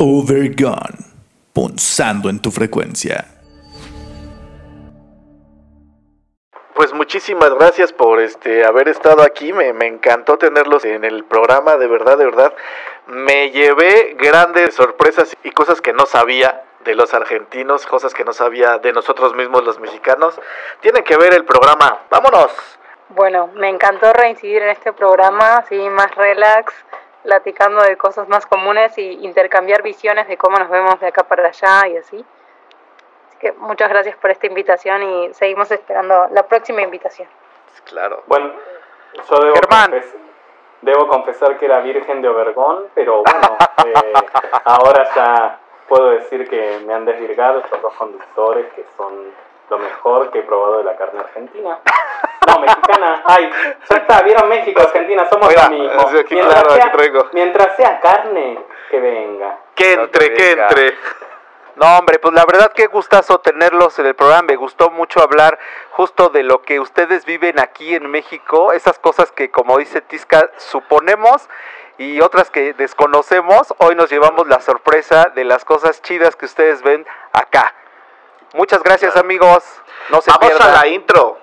Overgone, punzando en tu frecuencia. Pues muchísimas gracias por este haber estado aquí, me, me encantó tenerlos en el programa, de verdad, de verdad. Me llevé grandes sorpresas y cosas que no sabía de los argentinos, cosas que no sabía de nosotros mismos los mexicanos. Tienen que ver el programa. ¡Vámonos! Bueno, me encantó reincidir en este programa, así más relax, platicando de cosas más comunes y intercambiar visiones de cómo nos vemos de acá para allá y así. Así que muchas gracias por esta invitación y seguimos esperando la próxima invitación. Claro. Bueno, yo debo, Germán. confes- debo confesar que era virgen de Obergón, pero bueno, eh, ahora ya puedo decir que me han desvirgado estos dos conductores que son lo mejor que he probado de la carne argentina. No, mexicana. Ay, ya está, vieron México, Argentina, somos Mira, claro, traigo. mientras sea carne, que venga. Que entre, que entre. No, hombre, pues la verdad que gustazo tenerlos en el programa. Me gustó mucho hablar justo de lo que ustedes viven aquí en México, esas cosas que, como dice Tisca, suponemos y otras que desconocemos. Hoy nos llevamos la sorpresa de las cosas chidas que ustedes ven acá. Muchas gracias, amigos. No se Vamos pierdan. a la intro.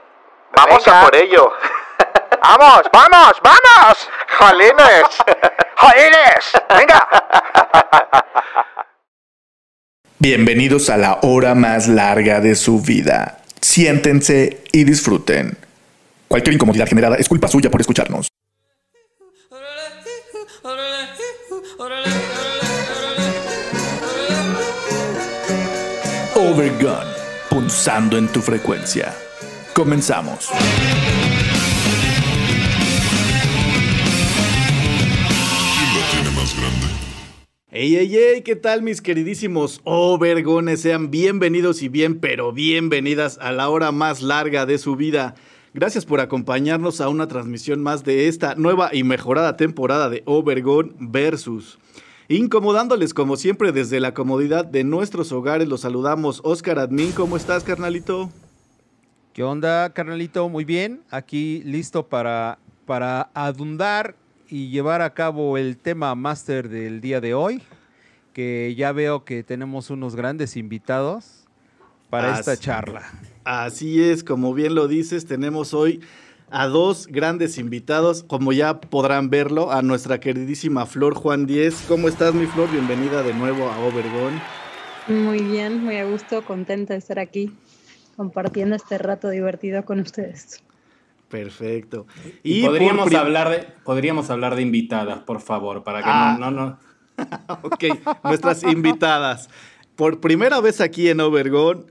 Vamos Venga. a por ello. ¡Vamos, vamos, vamos! ¡Jolines! ¡Jolines! ¡Venga! Bienvenidos a la hora más larga de su vida. Siéntense y disfruten. Cualquier incomodidad generada es culpa suya por escucharnos. Overgun, punzando en tu frecuencia. Comenzamos. Ey, ey, ey, ¿qué tal mis queridísimos Overgones? Sean bienvenidos y bien, pero bienvenidas a la hora más larga de su vida. Gracias por acompañarnos a una transmisión más de esta nueva y mejorada temporada de Overgon Versus. Incomodándoles como siempre desde la comodidad de nuestros hogares, los saludamos. Oscar Admin, ¿cómo estás, carnalito? ¿Qué onda, carnalito? Muy bien. Aquí listo para, para adundar y llevar a cabo el tema máster del día de hoy. Que ya veo que tenemos unos grandes invitados para Así- esta charla. Así es, como bien lo dices, tenemos hoy a dos grandes invitados, como ya podrán verlo, a nuestra queridísima Flor Juan Diez. ¿Cómo estás, mi Flor? Bienvenida de nuevo a Overgon. Muy bien, muy a gusto, contenta de estar aquí compartiendo este rato divertido con ustedes. Perfecto. Y, podríamos, prim- hablar de, podríamos hablar de invitadas, por favor, para que Ah. no, no, no. Ok, nuestras invitadas. Por primera vez aquí en Overgon,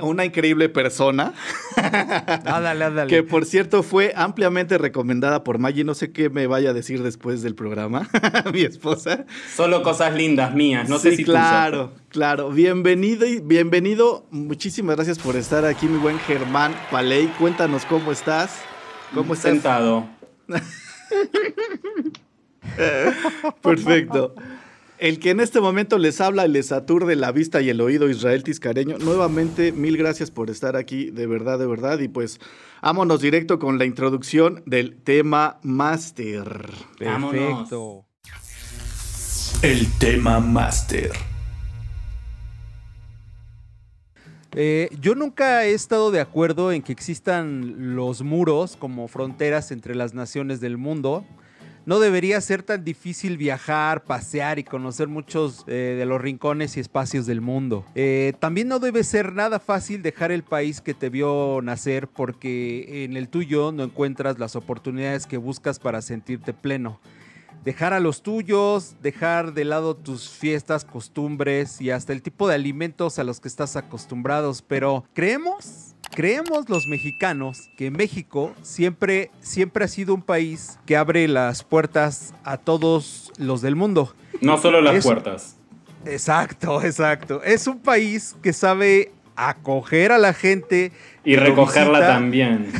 una increíble persona. Ándale, ándale. Que por cierto fue ampliamente recomendada por Maggie. No sé qué me vaya a decir después del programa, mi esposa. Solo cosas lindas mías, no sé si tú claro, claro. Bienvenido y bienvenido. Muchísimas gracias por estar aquí, mi buen Germán Paley. Cuéntanos cómo estás. ¿Cómo estás? Sentado. Perfecto. El que en este momento les habla, les aturde la vista y el oído, Israel Tiscareño. Nuevamente, mil gracias por estar aquí, de verdad, de verdad. Y pues, vámonos directo con la introducción del tema máster. Perfecto. El tema máster. Eh, yo nunca he estado de acuerdo en que existan los muros como fronteras entre las naciones del mundo. No debería ser tan difícil viajar, pasear y conocer muchos eh, de los rincones y espacios del mundo. Eh, también no debe ser nada fácil dejar el país que te vio nacer porque en el tuyo no encuentras las oportunidades que buscas para sentirte pleno dejar a los tuyos, dejar de lado tus fiestas, costumbres y hasta el tipo de alimentos a los que estás acostumbrados. Pero creemos, creemos los mexicanos que México siempre, siempre ha sido un país que abre las puertas a todos los del mundo. No solo las Es- puertas. Exacto, exacto. Es un país que sabe acoger a la gente Y recogerla visita. también.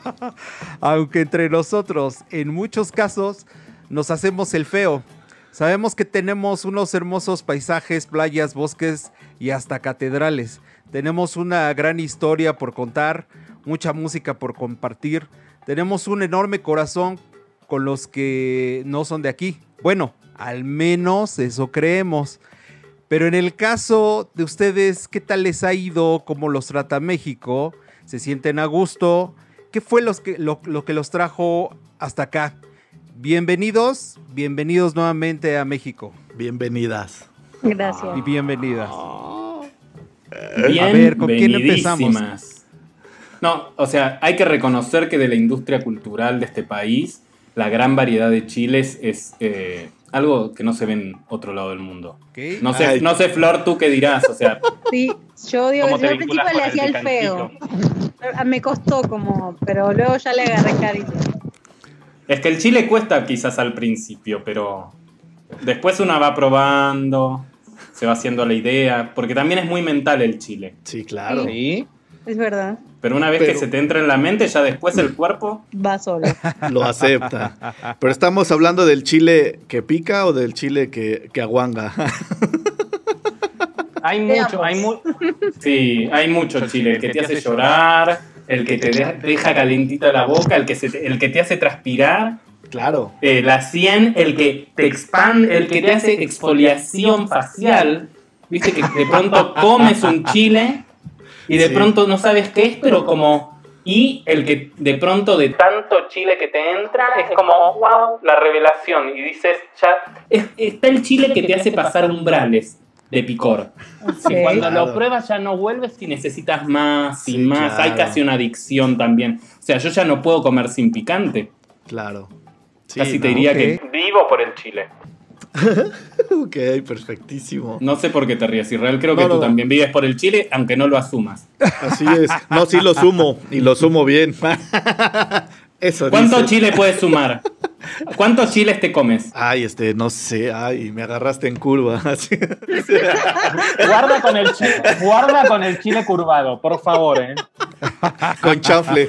aunque entre nosotros en muchos casos nos hacemos el feo. Sabemos que tenemos unos hermosos paisajes, playas, bosques y hasta catedrales. Tenemos una gran historia por contar, mucha música por compartir. Tenemos un enorme corazón con los que no son de aquí. Bueno, al menos eso creemos. Pero en el caso de ustedes, ¿qué tal les ha ido? ¿Cómo los trata México? ¿Se sienten a gusto? ¿Qué fue lo que los trajo hasta acá? Bienvenidos, bienvenidos nuevamente a México. Bienvenidas. Gracias. Y bienvenidas. Bien, A ver, ¿con quién empezamos? No, o sea, hay que reconocer que de la industria cultural de este país, la gran variedad de chiles es eh, algo que no se ve en otro lado del mundo. No sé, Ay. no sé, Flor, tú qué dirás, o sea, Sí, yo digo, ¿Cómo yo al principio le hacía el el feo. Ah, Me costó como, pero luego ya le agarré cariño. Es que el chile cuesta quizás al principio, pero después uno va probando, se va haciendo la idea, porque también es muy mental el chile. Sí, claro. ¿Sí? Es verdad, Pero una vez Pero- que se te entra en la mente, ya después el cuerpo va solo. Lo acepta. Pero estamos hablando del chile que pica o del chile que, que aguanga. Hay mucho, hay mu- Sí, hay mucho chile. Que te hace llorar, el que te de- deja calentita la boca, el que, se te- el que te hace transpirar, claro. eh, la 100, el que te expande, el que te hace exfoliación facial. Viste que de pronto comes un chile y de Sí. pronto no sabes qué es, pero como... Y el que de pronto de tanto chile que te entra es como, wow, la revelación. Y dices, ya, es- está el chile que te hace pasar umbrales de picor. Ok. Y cuando Claro. lo pruebas ya no vuelves y necesitas más y Sí, más. Hay casi una adicción también. O sea, yo ya no puedo comer sin picante. Claro. Sí, casi te diría que vivo por el chile. Ok, perfectísimo. No sé por qué te ríes, Israel. Creo que No, tú no. también vives por el chile, aunque no lo asumas. Así es. No, sí lo sumo. Y lo sumo bien. Eso ¿Cuánto dice. chile puedes sumar? ¿Cuántos chiles te comes? Ay, este, no sé. Ay, me agarraste en curva. Guarda con el chile, guarda con el chile curvado, por favor, ¿eh? Con chanfle.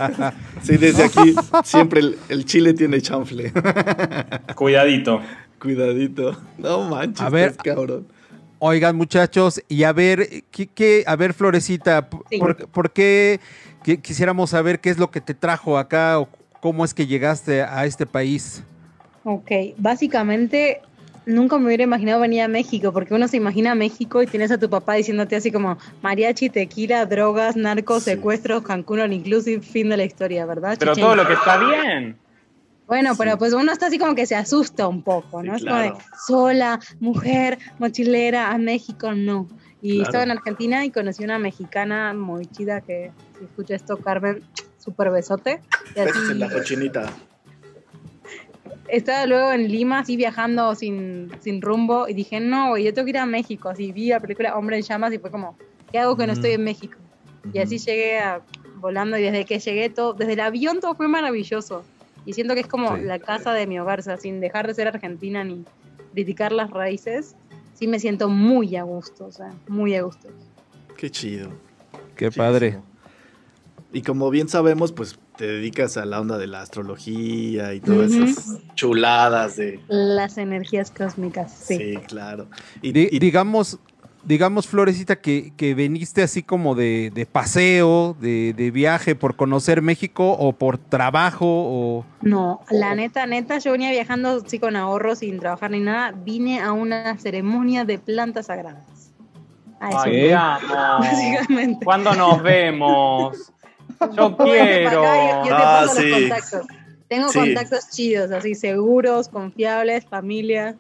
Sí, desde aquí siempre el, el chile tiene chanfle. Cuidadito. Cuidadito. No manches, A ver. estás cabrón. Oigan, muchachos, y a ver, ¿qué, qué- a ver, Florecita, Sí. ¿por, por qué qui- quisiéramos saber qué es lo que te trajo acá o cómo es que llegaste a este país? Ok, básicamente nunca me hubiera imaginado venir a México, porque uno se imagina México y tienes a tu papá diciéndote así como mariachi, tequila, drogas, narcos, Sí. secuestros, Cancún all inclusive, fin de la historia, ¿verdad? Pero Chichen todo lo que está bien. Bueno, Sí. pero pues uno está así como que se asusta un poco, ¿no? Sí, es como de sola, mujer, mochilera, a México, no. Y Claro. estaba en Argentina y conocí una mexicana muy chida que, si escucha esto, Carmen, súper besote. Y así, Besos en la cochinita. estaba luego en Lima, así viajando sin, sin rumbo, y dije, no, güey, yo tengo que ir a México. Así vi la película Hombre en Llamas y fue como, ¿qué hago que no estoy en México? Y así llegué a, volando y desde que llegué todo, desde el avión todo fue maravilloso. Y siento que es como Sí. la casa de mi hogar, o sea, sin dejar de ser argentina ni criticar las raíces, sí me siento muy a gusto, o sea, muy a gusto. Qué chido. Qué Chidísimo. Y como bien sabemos, pues te dedicas a la onda de la astrología y todas esas chuladas de... Las energías cósmicas, sí. Sí, claro. Y, Di- y- digamos, digamos, Florecita, que, que veniste así como de, de paseo, de, de viaje por conocer México o por trabajo o... No, la neta, neta, yo venía viajando sí con ahorros, sin trabajar ni nada, vine a una ceremonia de plantas sagradas. A eso Ay, básicamente. ¿Cuándo nos vemos? Yo quiero. acá, yo, yo te Ah, paso sí. los contactos. Tengo Sí. contactos chidos, así seguros, confiables, familia.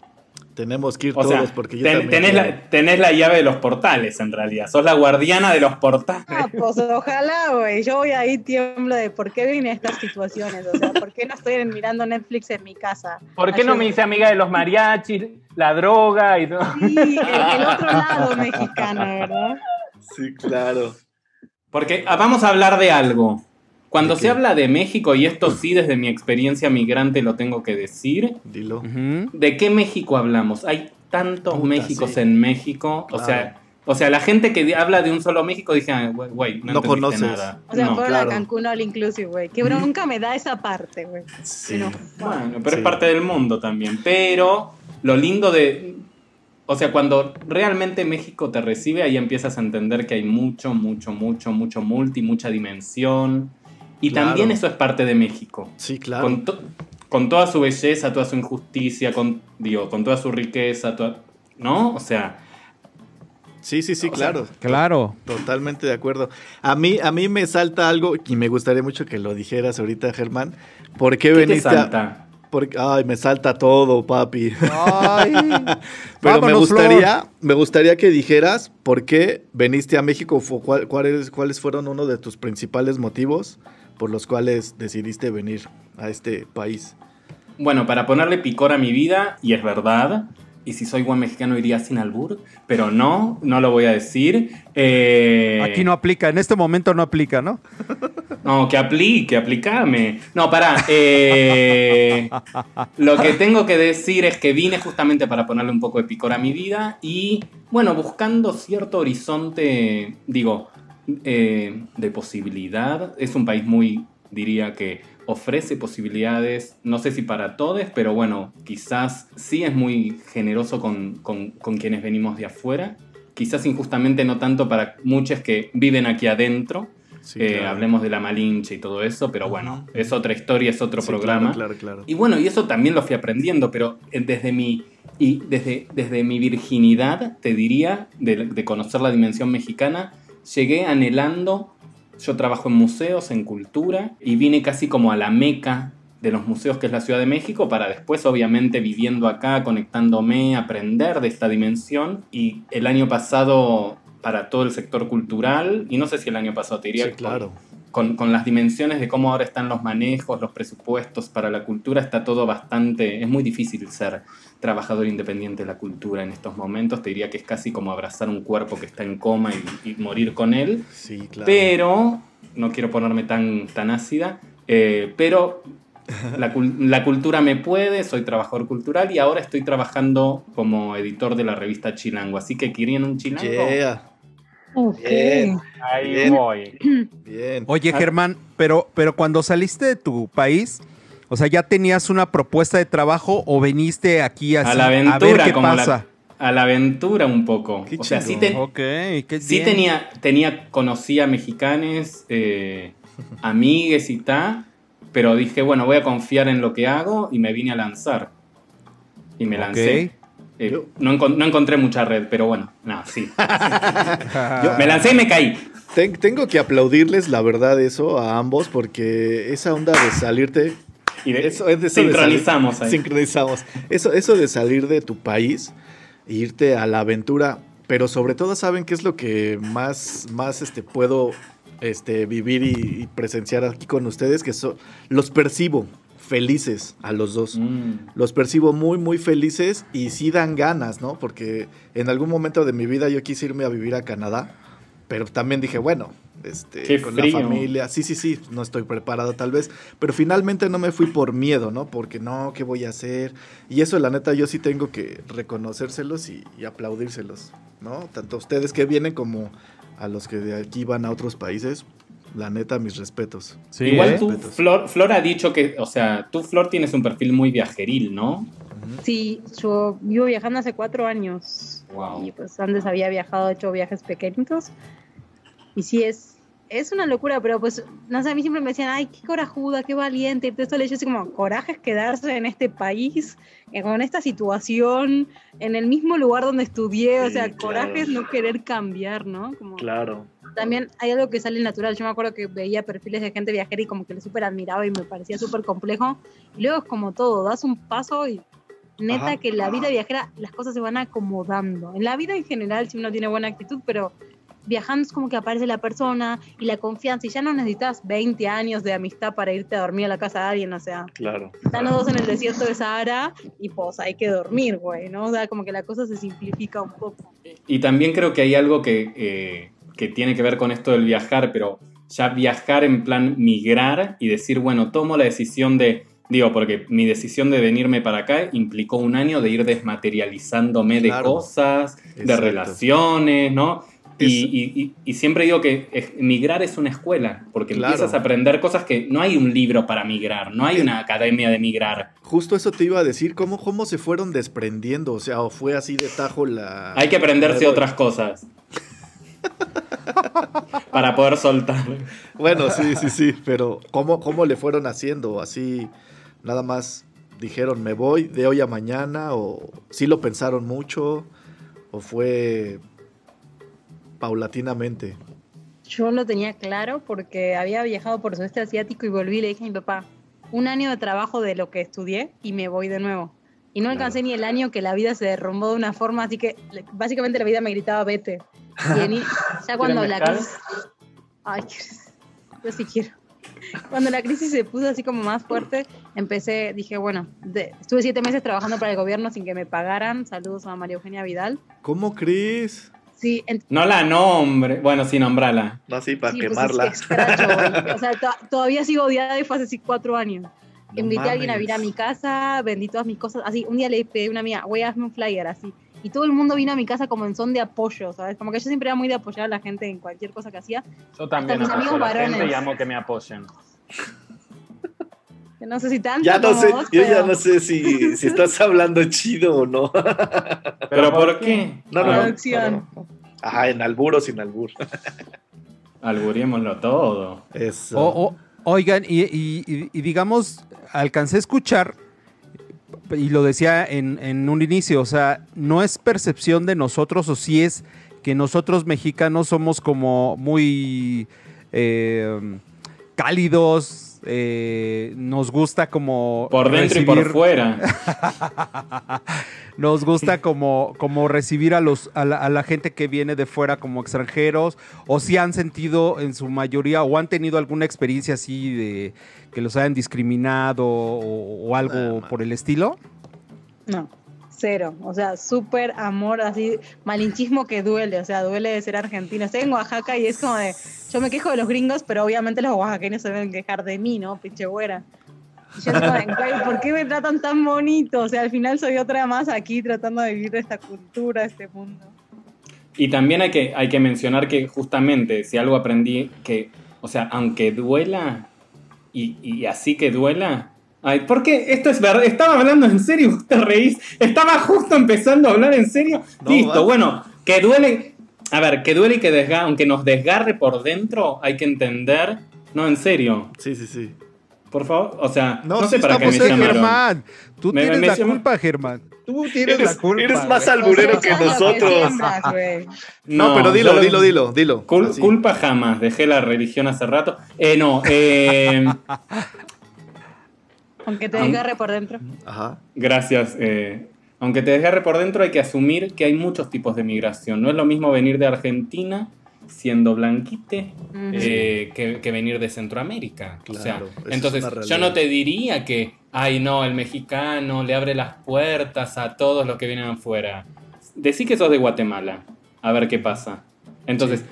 tenemos que ir O todos sea, porque yo ten- también tenés, la, tenés la llave de los portales, en realidad. Sos la guardiana de los portales. Ah, pues ojalá, güey. Yo voy ahí tiemblo de por qué vine a estas situaciones. O sea, por qué no estoy mirando Netflix en mi casa. ¿Por qué no me hice amiga de los mariachis, la droga y todo? Sí, el, el otro lado mexicano, ¿verdad? Sí, claro. Porque ah, vamos a hablar de algo. Cuando ¿De se habla de México, y esto sí desde mi experiencia migrante lo tengo que decir, Dilo. ¿de qué México hablamos? Hay tantos Puta, Méxicos sí. en México. O sea, o sea, la gente que habla de un solo México dice, "Ah, güey, no, No conoces. nada. O sea, No. fueron claro. a Cancún all inclusive, güey. Que nunca me da esa parte, güey. Sí. No. Bueno, pero Sí. es parte del mundo también. Pero lo lindo de. O sea, cuando realmente México te recibe, ahí empiezas a entender que hay mucho, mucho, mucho, mucho multi, mucha dimensión. Y Claro. también eso es parte de México. Sí, claro. Con, to- con toda su belleza, toda su injusticia, con, digo, con toda su riqueza, toda- ¿no? O sea, Sí, sí, sí, O sea, claro. Claro. Totalmente de acuerdo. A mí, a mí me salta algo y me gustaría mucho que lo dijeras ahorita, Germán. ¿Por qué, ¿Qué te veniste a- salta? Porque, ay, me salta todo, papi. Ay. Pero me gustaría, me gustaría que dijeras por qué veniste a México, fu- cuál- cuáles, cuáles fueron uno de tus principales motivos por los cuales decidiste venir a este país. Bueno, para ponerle picor a mi vida, y es verdad, y si soy buen mexicano iría sin albur, pero no, no lo voy a decir. Eh, Aquí no aplica, en este momento no aplica, ¿no? No, que aplique, aplicame. No, pará. eh, lo que tengo que decir es que vine justamente para ponerle un poco de picor a mi vida y, bueno, buscando cierto horizonte, digo, eh, de posibilidad. Es un país muy, diría que ofrece posibilidades, no sé si para todos, pero bueno, quizás sí es muy generoso con, con- con quienes venimos de afuera. Quizás injustamente no tanto para muchos que viven aquí adentro. Sí, Eh, claro. Hablemos de la Malinche y todo eso, pero bueno, es otra historia, es otro Sí, programa. Claro, claro, claro. Y bueno, y eso también lo fui aprendiendo, pero eh, desde mi, y desde, desde mi virginidad, te diría, de, de conocer la dimensión mexicana, llegué anhelando, yo trabajo en museos, en cultura, y vine casi como a la meca de los museos que es la Ciudad de México, para después, obviamente, viviendo acá, conectándome, aprender de esta dimensión. Y el año pasado, para todo el sector cultural, y no sé si el año pasado te diría Sí, claro. con, con las dimensiones de cómo ahora están los manejos, los presupuestos para la cultura, está todo bastante... Es muy difícil ser trabajador independiente de la cultura en estos momentos. Te diría que es casi como abrazar un cuerpo que está en coma y, y morir con él. Sí, claro. Pero, no quiero ponerme tan, tan ácida, eh, pero la, la cultura me puede, soy trabajador cultural y ahora estoy trabajando como editor de la revista Chilango. Así que querían un chilango. Yeah. Bien. Ahí Bien. voy. bien. Oye, Ah. Germán, pero, pero cuando saliste de tu país, o sea, ¿ya tenías una propuesta de trabajo o veniste aquí así a la a ver aventura, qué como pasa? la, a la aventura un poco. Qué o sea, sí, te- qué sí tenía, tenía, conocía mexicanes, eh, amigues y tal, pero dije, bueno, voy a confiar en lo que hago y me vine a lanzar. Y me lancé. Eh, no, encon- no encontré mucha red, pero bueno, no, sí. Me lancé y me caí. Ten- tengo que aplaudirles la verdad eso a ambos porque esa onda de salirte Y de- Eso es de eso de sincronizamos salir- ahí. Sincronizamos. Eso, eso de salir de tu país e irte a la aventura. Pero sobre todo, ¿saben qué es lo que más, más este, puedo este, vivir y, y presenciar aquí con ustedes? Que so- los percibo felices a los dos. Mm. Los percibo muy, muy felices y sí dan ganas, ¿no? Porque en algún momento de mi vida yo quise irme a vivir a Canadá, pero también dije, bueno, este, Qué con frío. la familia, sí, sí, sí, no estoy preparado tal vez, pero finalmente no me fui por miedo, ¿no? Porque no, ¿qué voy a hacer? Y eso, la neta, yo sí tengo que reconocérselos y, y aplaudírselos, ¿no? Tanto a ustedes que vienen como a los que de aquí van a otros países, la neta, mis respetos. Sí, Igual ¿eh? tú, Respetos. Flor, Flor ha dicho que, o sea, tú, Flor, tienes un perfil muy viajeril, ¿no? Sí, yo vivo viajando hace cuatro años. Wow. Y pues antes había viajado, hecho viajes pequeñitos. Y sí, es, es una locura, pero pues, no sé, a mí siempre me decían, ay, qué corajuda, qué valiente. Y todo esto le yo así como, coraje es quedarse en este país, eh, con esta situación, en el mismo lugar donde estudié. o Sí, sea, claro. coraje es no querer cambiar, ¿no? Como, Claro. también hay algo que sale natural. Yo me acuerdo que veía perfiles de gente viajera y como que le súper admiraba y me parecía súper complejo. Y luego es como todo, das un paso y neta Ajá. que la vida viajera las cosas se van acomodando. En la vida en general, si uno tiene buena actitud, pero viajando es como que aparece la persona y la confianza y ya no necesitas 20 años de amistad para irte a dormir a la casa de alguien, o sea, Claro. están los dos en el desierto de Sahara y pues hay que dormir, güey, ¿no? O sea, como que la cosa se simplifica un poco. Y también creo que hay algo que, eh, que tiene que ver con esto del viajar, pero ya viajar en plan migrar y decir, bueno, tomo la decisión de, digo, porque mi decisión de venirme para acá implicó un año de ir desmaterializándome de cosas, de relaciones, ¿no? Y, y- y- y siempre digo que es- migrar es una escuela, porque Claro. empiezas a aprender cosas que no hay un libro para migrar, no hay una academia de migrar. Justo eso te iba a decir, ¿cómo, cómo se fueron desprendiendo? O sea, o fue así de tajo la... Hay que aprenderse la- otras cosas. para poder soltar. Bueno, sí, sí, sí, pero ¿cómo, ¿cómo le fueron haciendo? Así, nada más dijeron, me voy de hoy a mañana, o sí lo pensaron mucho, o fue paulatinamente. Yo lo tenía claro porque había viajado por sudeste asiático y volví y le dije a mi papá, un año de trabajo de lo que estudié y me voy de nuevo. Y no alcancé ni el año que la vida se derrumbó de una forma, así que básicamente la vida me gritaba vete. Y ya cuando la crisis... Ay, yo sí quiero. Cuando la crisis se puso así como más fuerte, empecé, dije, bueno, de- estuve siete meses trabajando para el gobierno sin que me pagaran. Saludos a María Eugenia Vidal. ¿Cómo crees? Sí, No la nombre. Bueno, sí, nombrala. No, sí, para Sí, pues quemarla. es que. O sea, to- todavía sigo odiada y fue hace así cuatro años. No Invité a alguien a mames. venir a mi casa, vendí todas mis cosas. Así, un día le pedí a una amiga, güey, hazme un flyer, así. Y todo el mundo vino a mi casa como en son de apoyo, ¿sabes? Como que yo siempre era muy de apoyar a la gente en cualquier cosa que hacía. Yo también mis apoyo amigos a la gente varones. y amo que me apoyen. Que No sé si tanto Ya no como sé, vos, yo ya no sé si, si estás hablando chido o no. ¿Pero por qué? No, no, no. Producción. Ajá, en albur o sin albur. Alburiémoslo todo. Eso. O- o- oigan, y, y- y- y digamos, alcancé a escuchar, y lo decía en, en un inicio, o sea, no es percepción de nosotros, o si es que nosotros mexicanos somos como muy eh, cálidos, eh, nos gusta como... Por dentro y por fuera. Nos gusta como, como recibir a, los, a, la, a la gente que viene de fuera como extranjeros, o si han sentido en su mayoría o han tenido alguna experiencia así de que los hayan discriminado o, o algo por el estilo. No, cero. O sea, súper amor, así, malinchismo que duele. O sea, duele de ser argentino. Estoy en Oaxaca y es como de. Yo me quejo de los gringos, pero obviamente los oaxaqueños se deben quejar de mí, ¿no? Pinche güera. Y yo digo, ¿por qué me tratan tan bonito? O sea, al final soy otra más aquí tratando de vivir esta cultura, este mundo. Y también hay que, hay que mencionar que justamente si algo aprendí que, o sea, aunque duela y así que duela. Ay, porque esto es verdad, estaba hablando en serio, te reís, estaba justo empezando a hablar en serio. No, Listo, bueno, que duele, a ver, que duele y que desgarre, aunque nos desgarre por dentro, hay que entender, no, en serio, Sí, sí, sí. por favor, o sea, no, No, sé sí para qué me llamaron. Germán. Tú Me- tienes me la llaman- culpa, Germán. Tú tienes Eres, la culpa. eres más alburero que nosotros. No, pero dilo, lo- dilo, dilo, dilo. Cul- Así. culpa jamás, dejé la religión hace rato. Eh, no, eh, Aunque te desgarre por dentro. Ajá. Gracias. eh, aunque te desgarre por dentro, hay que asumir que hay muchos tipos de migración. No es lo mismo venir de Argentina siendo blanquite eh, que, que venir de Centroamérica. o sea, Claro, eso es entonces, yo no te diría que, ay, no, el mexicano le abre las puertas a todos los que vienen afuera. Decí que sos de Guatemala, a ver qué pasa. Entonces,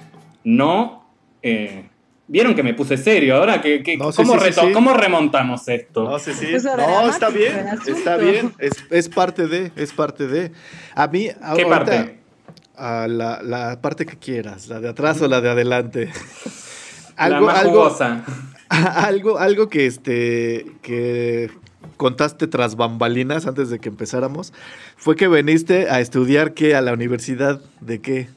no. eh, Vieron que me puse serio. Ahora, que, que- No, sí, ¿cómo, sí, sí, reto- sí. ¿cómo remontamos esto? No, sí, sí. Puso No, está bien. Está bien. Es, es parte de, es parte de. A mí, ¿Qué ahorita, parte? a la, la parte que quieras, la de atrás o la de adelante. la algo, más algo, algo, algo que este que contaste tras bambalinas antes de que empezáramos fue que veniste a estudiar qué a la universidad de qué.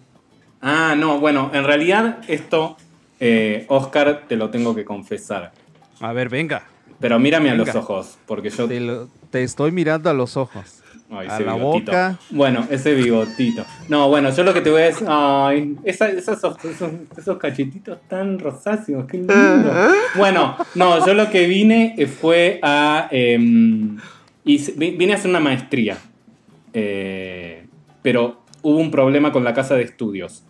Ah, no, bueno, en realidad esto, eh, Oscar, te lo tengo que confesar. A ver, venga. Pero mírame a los ojos, porque yo... Te, lo- te estoy mirando a los ojos. Ay, a ese la bigotito. boca. Bueno, ese bigotito. No, bueno, yo lo que te voy a decir... Ay, esa- esos, esos, esos cachetitos tan rosáceos, qué lindo. Bueno, no, yo lo que vine eh, fue a... vi- vine a hacer una maestría. Eh, pero hubo un problema con la casa de estudios.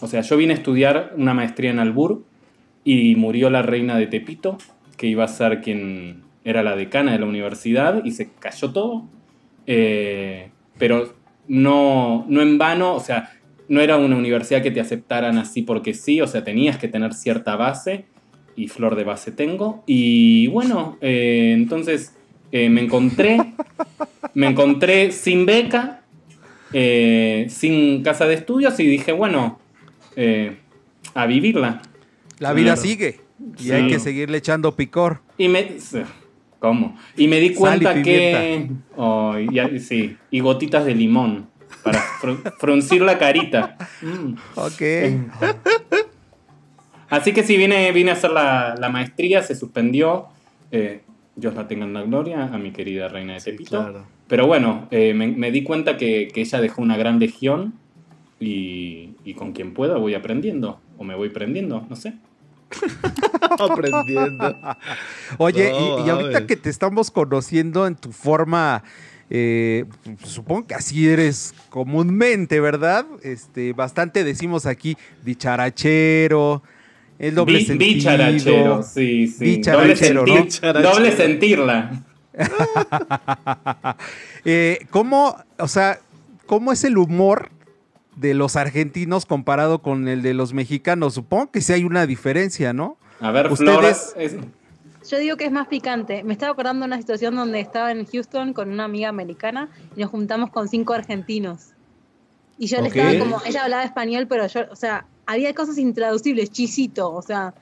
O sea, yo vine a estudiar una maestría en Albur y murió la reina de Tepito, que iba a ser quien era la decana de la universidad, y se cayó todo. Eh, pero no, no en vano, o sea, no era una universidad que te aceptaran así porque sí, o sea, tenías que tener cierta base, y flor de base tengo. Y bueno, eh, entonces eh, me encontré, me encontré sin beca, eh, sin casa de estudios, y dije, bueno, eh, a vivirla. La vida Claro. sigue. Y Sí. hay que seguirle echando picor. Y me. ¿Cómo? Y me di Sal y cuenta que. Oh, y ya- sí. Y gotitas de limón. Para fru- fruncir la carita. Mm. Ok. Así que sí, vine, vine a hacer la, la maestría, se suspendió. Eh, Dios la tenga en la gloria, a mi querida reina de Sí, Tepito. claro. Pero bueno, eh, me, me di cuenta que, que ella dejó una gran legión y, y con quien pueda voy aprendiendo, o me voy prendiendo, no sé. Aprendiendo. Oye, No, y, y ahorita que te estamos conociendo en tu forma, eh, supongo que así eres comúnmente, ¿verdad? Este, bastante decimos aquí dicharachero, el doble Bi- sentido. Bicharachero, sí, sí. Bicharachero, doble, ¿no? sentir- Bicharachero. doble sentirla. Eh, ¿Cómo, o sea, cómo es el humor de los argentinos comparado con el de los mexicanos? Supongo que sí hay una diferencia, ¿no? A ver, Ustedes- es- Yo digo que es más picante. Me estaba acordando de una situación donde estaba en Houston con una amiga americana y nos juntamos con cinco argentinos. Y yo le estaba como, ella hablaba español, pero yo, o sea, había cosas intraducibles, chisito, o sea,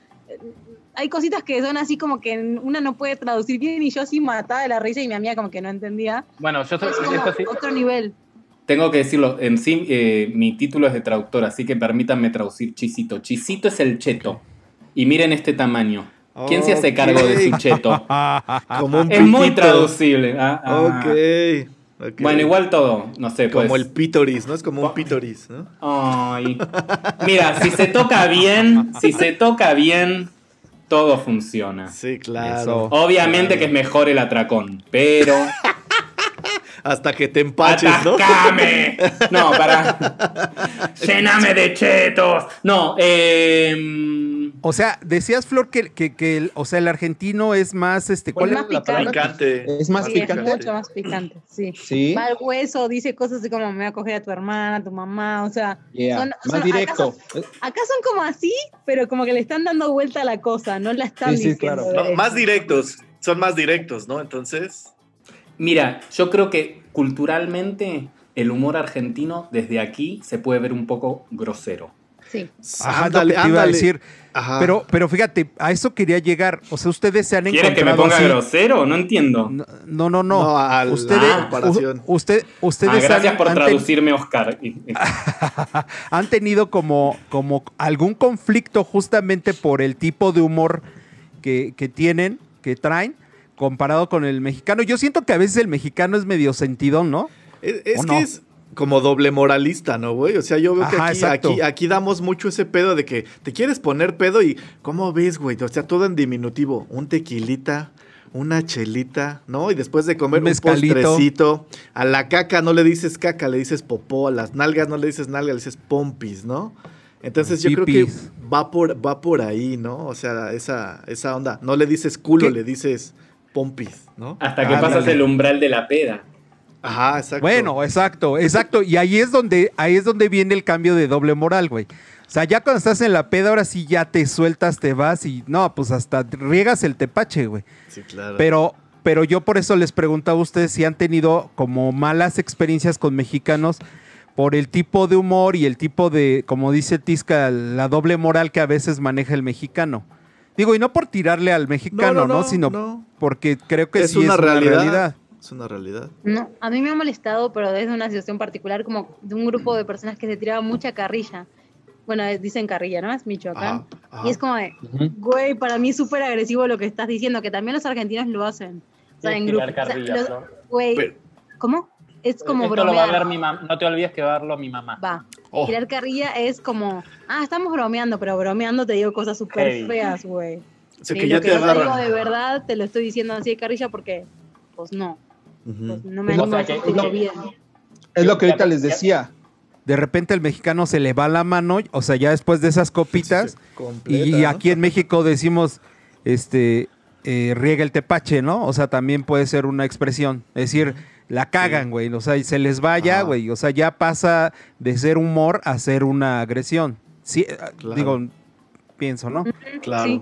hay cositas que son así como que una no puede traducir bien y yo así mataba de la risa y mi amiga como que no entendía. Bueno, yo soy, Es como esto sí- otro nivel. Tengo que decirlo, en sí eh, mi título es de traductor, así que permítanme traducir chisito. Chisito es el cheto. Y miren este tamaño. ¿Quién se hace cargo de su cheto? Como un Es muy traducible. ah, ah. Ok. ok. Bueno, igual todo, no sé, pues. Como el pítoris, ¿no? Es como un pítoris, ¿no? Ay. Mira, si se toca bien, si se toca bien, todo funciona. Sí, claro. Eso. Obviamente que es mejor el atracón, pero. Hasta que te empaches, ¿no? ¡Atascame! No, para. Lléname de chetos. No, eh. O sea, decías, Flor, que, que, que el, o sea, el argentino es más, este, ¿cuál Es es? más picante. Picante. Es más Sí, es picante. mucho más picante, sí. Sí. Va al hueso, dice cosas así como me voy a coger a tu hermana, a tu mamá, o sea, Yeah, son- más son- directo. acá son como así, pero como que le están dando vuelta a la cosa, no la están Sí, sí, diciendo. claro. No, más directos. Son más directos, ¿no? Entonces. Mira, yo creo que culturalmente el humor argentino desde aquí se puede ver un poco grosero. Sí. Ajá, te iba a decir. Ajá. Pero, pero fíjate, a eso quería llegar. O sea, ustedes se han ¿Quieres que me encontrado ponga así. grosero? No entiendo. No, no, no. no. No, a la ustedes, comparación. u- usted, Ah, ustedes gracias han, por han ten- traducirme, Oscar. Han tenido como, como algún conflicto justamente por el tipo de humor que, que tienen, que traen, comparado con el mexicano. Yo siento que a veces el mexicano es medio sentidón, ¿no? Es, es ¿O que es como doble moralista, ¿no, güey? O sea, yo veo que aquí, aquí, aquí damos mucho ese pedo de que te quieres poner pedo y ¿cómo ves, güey? O sea, todo en diminutivo. Un tequilita, una chelita, ¿no? Y después de comer Un un, postrecito. A la caca no le dices caca, le dices popó. A las nalgas no le dices nalga, le dices pompis, ¿no? Entonces yo creo que va por, va por ahí, ¿no? O sea, esa, esa onda. No le dices culo, ¿Qué? le dices pompis, ¿no? Hasta que Ah, pasas dale. el umbral de la peda. Ajá, exacto. Bueno, exacto, exacto. Y ahí es donde, ahí es donde viene el cambio de doble moral, güey. O sea, ya cuando estás en la peda, ahora sí ya te sueltas, te vas y no, pues hasta riegas el tepache, güey. Sí, claro. Pero, pero yo por eso les preguntaba a ustedes si han tenido como malas experiencias con mexicanos por el tipo de humor y el tipo de, como dice Tisca, la doble moral que a veces maneja el mexicano. Digo, y no por tirarle al mexicano, ¿no? Sino no. porque creo que es sí una es realidad. una realidad. Es una realidad. No, a mí me ha molestado, pero desde una situación particular, como de un grupo de personas que se tiraba mucha carrilla. Bueno, eh, dicen carrilla, ¿no? Es Michoacán. Ajá, ajá. Y es como de, güey, para mí es súper agresivo lo que estás diciendo, que también los argentinos lo hacen. O sea, en grupo. o sea, carrilla, los-. Güey, Pero- ¿cómo? Es como Esto lo va a ver mi mamá. No te olvides que va a verlo mi mamá. Va. Oh. Tirar carrilla es como, ah, estamos bromeando, pero bromeando te digo cosas súper feas, güey. O sea, Y que lo ya que te yo te digo agarran. de verdad, te lo estoy diciendo así de carrilla porque, pues no, pues no me O sea, animo a que- que- bien. Es lo que ahorita les decía. De repente el mexicano se le va la mano, o sea, ya después de esas copitas, Sí, sí, completa, y, aquí en México decimos, este, eh, riega el tepache, ¿no? O sea, también puede ser una expresión. Es decir, la cagan, güey. O sea, y se les va ya, Ajá. güey. O sea, ya pasa de ser humor a ser una agresión. Sí, eh, Claro. digo, pienso, ¿no? Claro. Sí.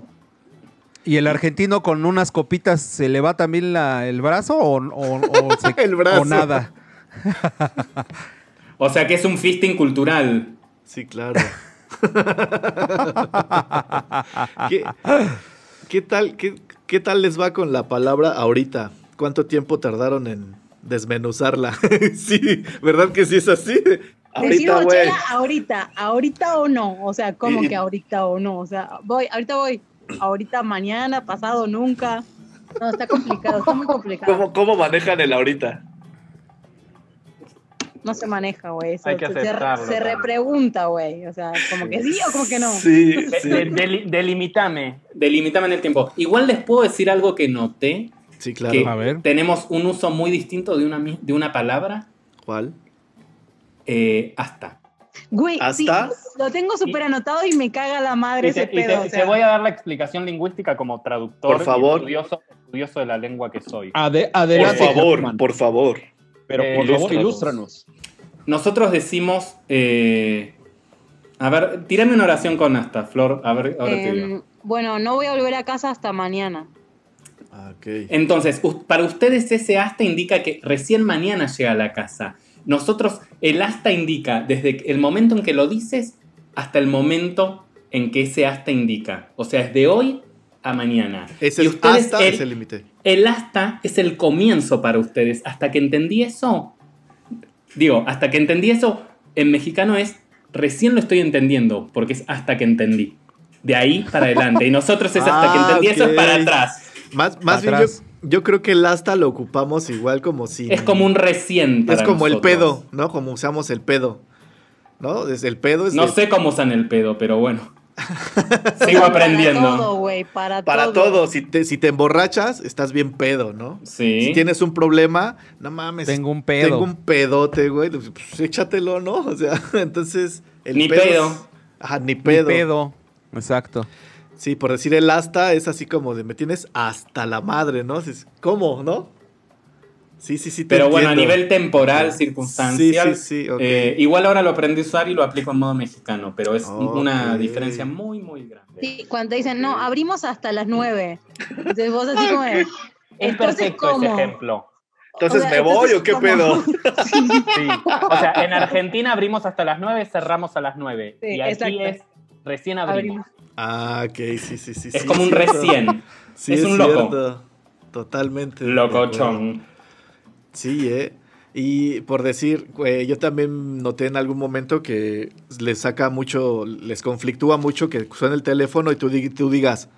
¿Y el argentino con unas copitas se le va también la- el brazo o, o- o se- El brazo. o nada? O sea que es un fisting cultural. Sí, claro. ¿Qué, qué tal, qué, qué tal les va con la palabra ahorita? ¿Cuánto tiempo tardaron en desmenuzarla? sí, ¿verdad que sí es así? Decir Ahorita, ahorita, ahorita o no, o sea, ¿cómo Y- que ahorita o no? O sea, voy, ahorita voy, ahorita mañana, pasado nunca. No, está complicado, está muy complicado. ¿Cómo, ¿Cómo manejan el ahorita? no se maneja, güey. Hay que se- aceptarlo, Se, repregunta, güey. O sea, como que sí o como que no. Sí, sí. de- deli- delimitame. Delimitame en el tiempo. Igual les puedo decir algo que noté, Sí, claro. que A ver. tenemos un uso muy distinto de una, de una palabra, ¿Cuál? eh, hasta. Güey, sí, ¿Hasta? lo tengo súper anotado y me caga la madre Y te, ese y te- pedo. o te sea. voy a dar la explicación lingüística como traductor Por favor. y estudioso, estudioso de la lengua que soy. Ade- Por adelante, favor, Germán. por favor. Pero Eh, por favor, ilústranos. Nosotros decimos. eh, a ver, tírame una oración con hasta, Flor. A ver, ahora te digo. Em, bueno, no voy a volver a casa hasta mañana. Ah, ok. Entonces, para ustedes ese hasta indica que recién mañana llega a la casa. Nosotros, el hasta indica desde el momento en que lo dices hasta el momento en que ese hasta indica. O sea, es de hoy a mañana. Ese Y es ustedes, hasta el, es el límite. el hasta es el comienzo para ustedes. Hasta que entendí eso, digo, hasta que entendí eso, en mexicano es recién lo estoy entendiendo, porque es hasta que entendí. De ahí para adelante. Y nosotros es hasta que Ah, entendí eso es para atrás. Más, más bien yo, yo creo que el hasta lo ocupamos igual como si. Es como un recién. Es para como el pedo, ¿no? Como usamos el pedo. ¿No? Desde el pedo es No de- sé cómo usan el pedo, pero bueno. Sigo Para aprendiendo. todo, güey, para, Para todo. todo, si te, si te emborrachas, estás bien pedo, ¿no? Sí. Si tienes un problema, no mames. Tengo un pedo. Tengo un pedote, güey. Pues échatelo, ¿no? O sea, entonces. El Ni es- pedo. Ajá, ni Ni pedo. pedo. Exacto. Sí, por decir el hasta es así como de me tienes hasta la madre, ¿no? Dices, ¿Cómo, no? Sí, sí, sí. te Pero bueno, a nivel temporal, circunstancial. Sí, sí, sí, eh, igual ahora lo aprendí a usar y lo aplico en modo mexicano, pero es una diferencia muy, muy grande. Sí, cuando te dicen, no, abrimos hasta las nueve. Entonces vos así como Es Entonces, perfecto ese ¿cómo? ejemplo. Entonces, O sea, ¿me voy entonces, o qué ¿cómo? pedo? Sí. O sea, en Argentina abrimos hasta las 9, cerramos a las 9. Sí, y aquí exacto. es recién abrimos. Ah, ok, sí, sí, sí. Es sí, como un cierto. recién. Sí, es un loco. cierto. Totalmente. de acuerdo. Locochón. Sí, ¿eh? Y por decir, güey, yo también noté en algún momento que les saca mucho, les conflictúa mucho que suene el teléfono y tú, tú digas,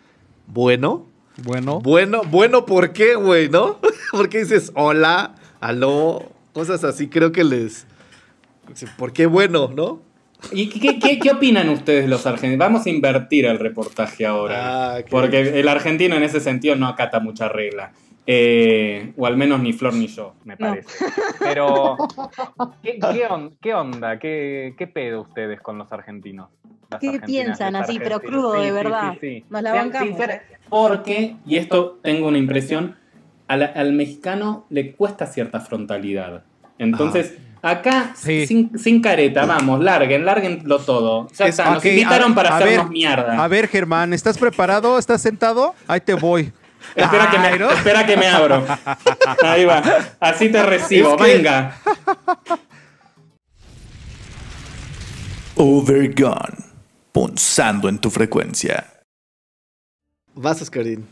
bueno, Bueno. bueno, bueno, ¿por qué, güey, no? Porque dices, hola, aló, cosas así, creo que les... ¿Por qué bueno, no? ¿Y qué, qué- qué opinan ustedes los argentinos? Vamos a invertir el reportaje ahora. Ah. Porque el argentino en ese sentido no acata mucha regla. Eh, o al menos ni Flor ni yo, me No. parece. Pero, ¿qué, qué on- qué onda? ¿Qué, ¿Qué pedo ustedes con los argentinos? Las ¿Qué piensan así, pero crudo, Sí, de verdad? sí, sí. Nos la bancamos. Porque, y esto tengo una impresión, a la- al mexicano le cuesta cierta frontalidad. Entonces, acá, Sí. sin, sin careta, vamos, larguen, larguenlo todo. Ya Es- está, nos invitaron a- para a hacernos ver, mierda. A ver, Germán, ¿estás preparado? ¿Estás sentado? Ahí te voy. Espera, que me, ¿no? espera que me abro. Ahí va. Así te recibo. Es que- Venga. Overgone. Punzando en tu frecuencia. Vas, Oscarín.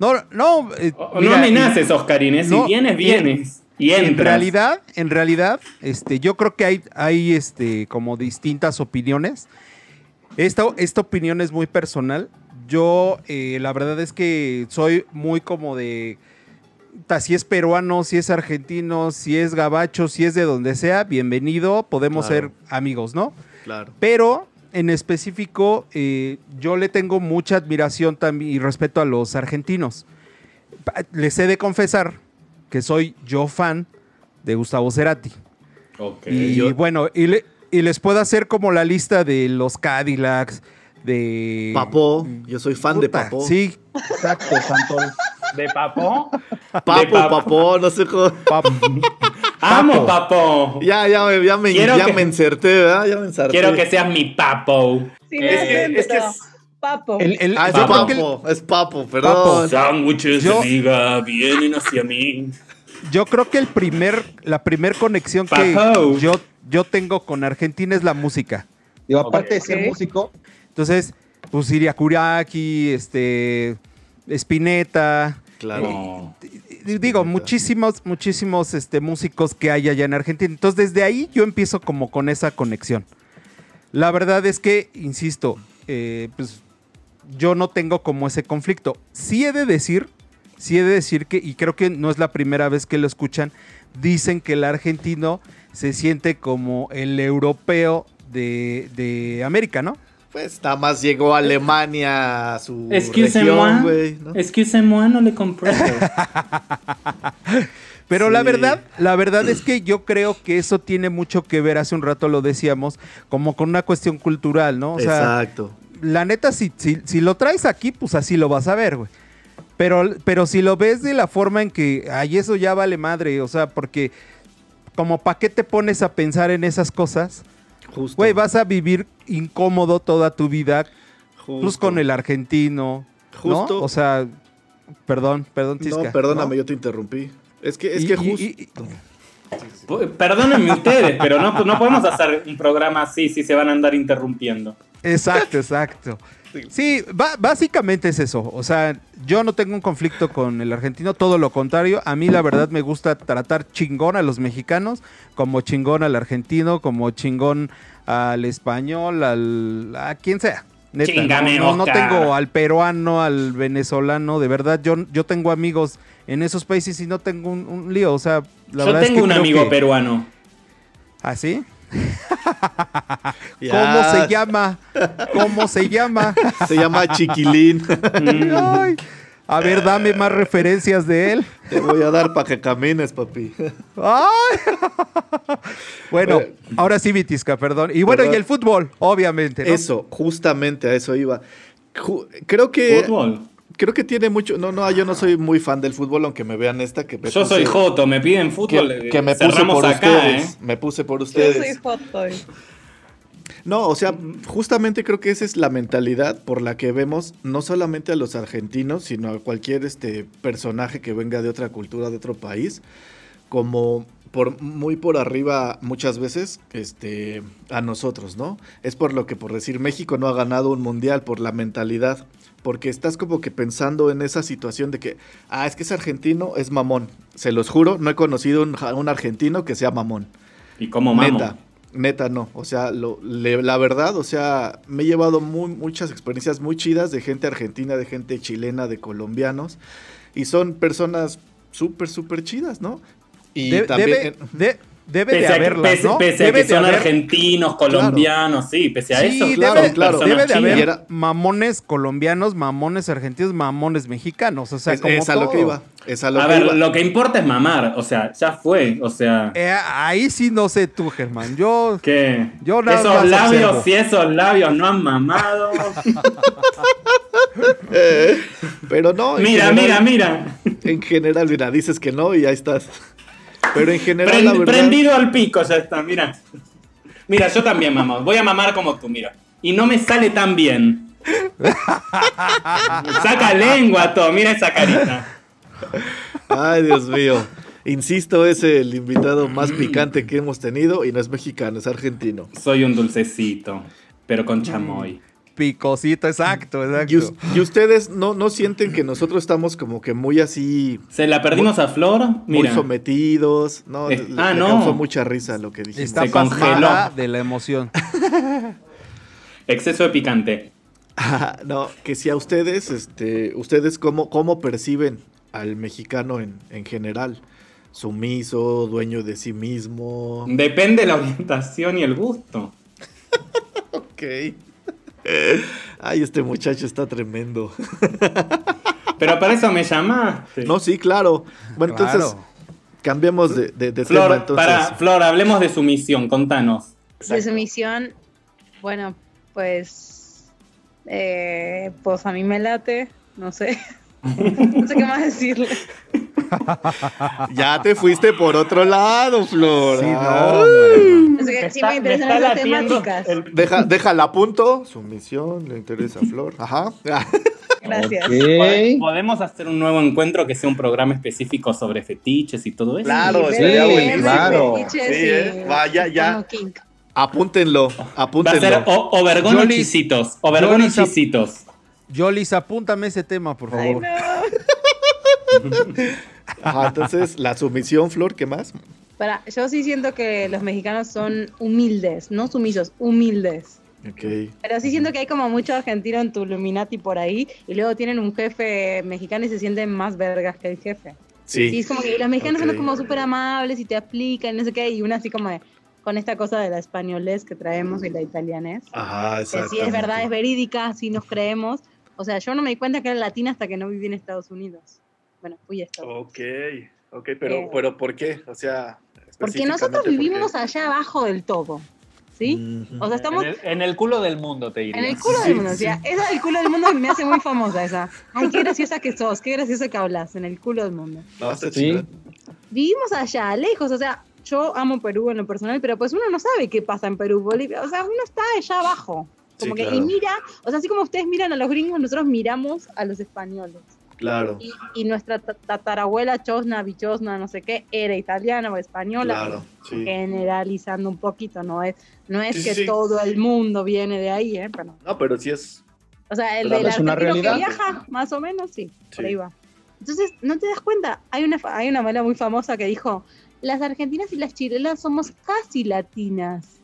No, no. eh, no mira, amenaces, Oscarín. ¿eh? Si no, vienes, en- vienes. Y. En realidad, en realidad, este, yo creo que hay, hay este, como distintas opiniones. Esta, esta opinión es muy personal. Yo, eh, la verdad es que soy muy como de. Si es peruano, si es argentino, si es gabacho, si es de donde sea, bienvenido, podemos Claro. ser amigos, ¿no? Claro. Pero en específico, eh, yo le tengo mucha admiración también y respeto a los argentinos. Les he de confesar que soy yo fan de Gustavo Cerati. Ok. y yo- bueno, y, le- y les puedo hacer como la lista de los Cadillacs, de... Papo, yo soy fan de Papo. Sí, Exacto, Santos. ¿De papo? Papo, de Papo. Papo, no sé cómo. Papo. ¡Amo, papo! Ya, ya, me- ya, me, Quiero ya que- me inserté, ¿verdad? Ya me inserté. Quiero que seas mi papo. Sí, Es que- acento, es que es- Papo. El- el- Ah, es Papo, que el- es Papo, perdón. Sándwiches Yo- de miga vienen hacia mí. yo creo que el primer, la primer conexión que yo, yo tengo con Argentina es la música. Digo, aparte de ser músico, Entonces, pues Iria Kuriaki, este, Spinetta, Claro. Digo, muchísimos, muchísimos este, músicos que hay allá en Argentina. Entonces, desde ahí yo empiezo como con esa conexión. La verdad es que, insisto, eh, pues yo no tengo como ese conflicto. Sí he de decir sí he de decir que, y creo que no es la primera vez que lo escuchan, dicen que el argentino se siente como el europeo de, de América, ¿no? Pues nada más llegó a Alemania a su Excusez-moi, región, güey, ¿no? excusez-moi, no le comprendo. Pero la verdad, la verdad es que yo creo que eso tiene mucho que ver, hace un rato lo decíamos, como con una cuestión cultural, ¿no? O sea, Exacto. La neta, si, si, si lo traes aquí, pues así lo vas a ver, güey. Pero, pero si lo ves de la forma en que, ay, eso ya vale madre, o sea, porque como para qué te pones a pensar en esas cosas, Justo. güey, vas a vivir incómodo toda tu vida, justo. pues con el argentino, ¿no? Justo. O sea, perdón, perdón, No, Tisca. perdóname, ¿no? yo te interrumpí. Es que, es Y- que y- justo. Perdónenme ustedes, pero no, no podemos hacer un programa así si se van a andar interrumpiendo. Exacto, exacto. Sí, básicamente es eso. O sea, yo no tengo un conflicto con el argentino, todo lo contrario. A mí la verdad me gusta tratar chingón a los mexicanos, como chingón al argentino, como chingón al español, al a quien sea. Neta, Chíngame, no, no, tengo al peruano, al venezolano, de verdad, yo, yo tengo amigos en esos países y no tengo un, un lío. O sea, la Yo verdad es tengo que un amigo que- peruano. ¿Ah, sí? ¿Cómo se llama? ¿Cómo se llama? Se llama Chiquilín. Ay, a ver, dame más referencias de él. Te voy a dar para que camines, papi. Ay. bueno, ahora sí, Vitisca, perdón. Y bueno, y el fútbol, obviamente. ¿no? Eso, justamente a eso iba. Creo que. Fútbol. Creo que tiene mucho. No, no, yo no soy muy fan del fútbol, aunque me vean esta que me Yo puse- soy Joto, me piden fútbol. Que, eh, que me puse por acá, ustedes. ¿eh? Me puse por Yo ustedes. soy foto. No, o sea, justamente creo que esa es la mentalidad por la que vemos no solamente a los argentinos, sino a cualquier este personaje que venga de otra cultura, de otro país, como por muy por arriba muchas veces este a nosotros, ¿no? Es por lo que por decir México no ha ganado un mundial por la mentalidad, porque estás como que pensando en esa situación de que ah, es que es argentino, es mamón. Se los juro, no he conocido un, un argentino que sea mamón. ¿Y cómo mamo? Neta, neta no. O sea, lo- le- la verdad, o sea, me he llevado muy, muchas experiencias muy chidas de gente argentina, de gente chilena, de colombianos. Y son personas súper, súper chidas, ¿no? Y De- también... debe, de- debe de Pese a, que, haberlas, pese- ¿no? pese a Debe que de son haber- argentinos, colombianos, sí, pese a Sí, eso. claro, debe, claro. debe de haber mamones colombianos, mamones argentinos, mamones mexicanos. O sea, es, como es a lo que todo. iba. Es a lo A que ver, iba. lo que importa es mamar, o sea, ya fue, o sea, Eh, ahí sí no sé tú, Germán. Yo, que yo nada esos más labios, observo. si esos labios no han mamado. Eh, pero no. mira, general- mira, mira. En general, mira, dices que no y ahí estás. Pero en general, Pren- la verdad... prendido al pico ya está, mira. Mira, yo también mamo. Voy a mamar como tú, mira. Y no me sale tan bien. Saca lengua todo, mira esa carita. Ay, Dios mío. Insisto, es el invitado más picante que hemos tenido y no es mexicano, es argentino. Soy un dulcecito, pero con chamoy. Picosito, exacto, exacto. Y, us- y ustedes no, no sienten que nosotros estamos como que muy así, ¿Se la perdimos a Flor? muy sometidos? No, Eh, le, ah, le no. causó mucha risa lo que dijimos. Está se congeló. de la emoción. Exceso de picante. Ah, no, que si a ustedes, este, ustedes cómo, cómo perciben al mexicano en, en general. Sumiso, dueño de sí mismo. Depende de la orientación y el gusto. Ok. Ay, este muchacho está tremendo. Pero para eso me llamaste. No, sí, claro. Bueno, entonces, de, de- de Flor, tema. Entonces, para, Flor, hablemos de su misión, contanos. De su misión, bueno, pues, eh, pues a mí me late, no sé, no sé qué más decirle. ya te fuiste por otro lado, Flor. Sí, no, hombre. Es que Me sí está- me interesan latiendo temáticas. el- Deja, déjala a punto. Su misión le interesa a Flor. Ajá. Gracias. Ok. ¿Podemos hacer un nuevo encuentro que sea un programa específico sobre fetiches y todo eso? Claro, Sí, sería buenísimo. claro. Sí, ¿eh? Vaya, ya. kink. Apúntenlo. Va a ser Apúntenlo. o- Obergón o Yo li- chisitos. Obergón chisitos. Yolis, apúntame ese tema, por Ay, favor. no. Ajá, entonces, la sumisión, Flor, ¿qué más? Para, yo sí siento que los mexicanos son humildes, no sumisos, humildes. Ok. Pero sí siento que hay como mucho argentino en tu Illuminati por ahí y luego tienen un jefe mexicano y se sienten más vergas que el jefe. Sí. Sí, es como que los mexicanos Ok. son como súper amables y te aplican, no sé qué, y una así como de, con esta cosa de la españolés que traemos y la italianés. Ajá, Que exacto. sí es verdad, es verídica, sí nos creemos. O sea, yo no me di cuenta que era latina hasta que no viví en Estados Unidos. Bueno, fui a Estados Unidos. Ok, ok, pero, Eh, pero ¿por qué? O sea, Porque nosotros vivimos allá abajo del todo. ¿Sí? O sea, estamos En el, en el culo del mundo, te diría. En el culo del mundo, o sea, esa del culo del mundo me hace muy famosa esa. Ay, qué graciosa que sos, qué graciosa que hablas, en el culo del mundo. No, Sí. Vivimos allá, lejos, o sea, yo amo Perú en lo personal, pero pues uno no sabe qué pasa en Perú, Bolivia, o sea, uno está allá abajo. Como Sí, que, claro. y mira, o sea, así como ustedes miran a los gringos, nosotros miramos a los españoles. Claro, Y, y nuestra ta- tatarabuela Chosna, Bichosna, no sé qué, era italiana o española. claro, sí. Generalizando un poquito, no es, no es Sí, que sí. todo el mundo viene de ahí, ¿eh? Pero, No, pero sí es. o sea, el Pero del es una argentino que realidad. viaja, más o menos, sí, por Sí. ahí va. Entonces, ¿no te das cuenta? Hay una, fa- hay una novela muy famosa que dijo, las argentinas y las chilenas somos casi latinas.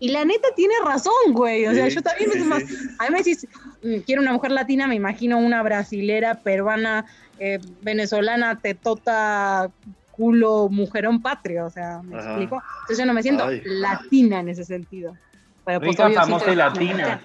Y la neta tiene razón, güey. O sea, Sí, yo también sí, me más. sí. A mí me decís, mm, quiero una mujer latina, me imagino una brasilera, peruana, eh, venezolana, tetota, culo, mujerón patrio. O sea, ¿me Ajá. explico? Entonces yo no me siento Ay. latina en ese sentido. Pero, pues, obvio, famosa y latina.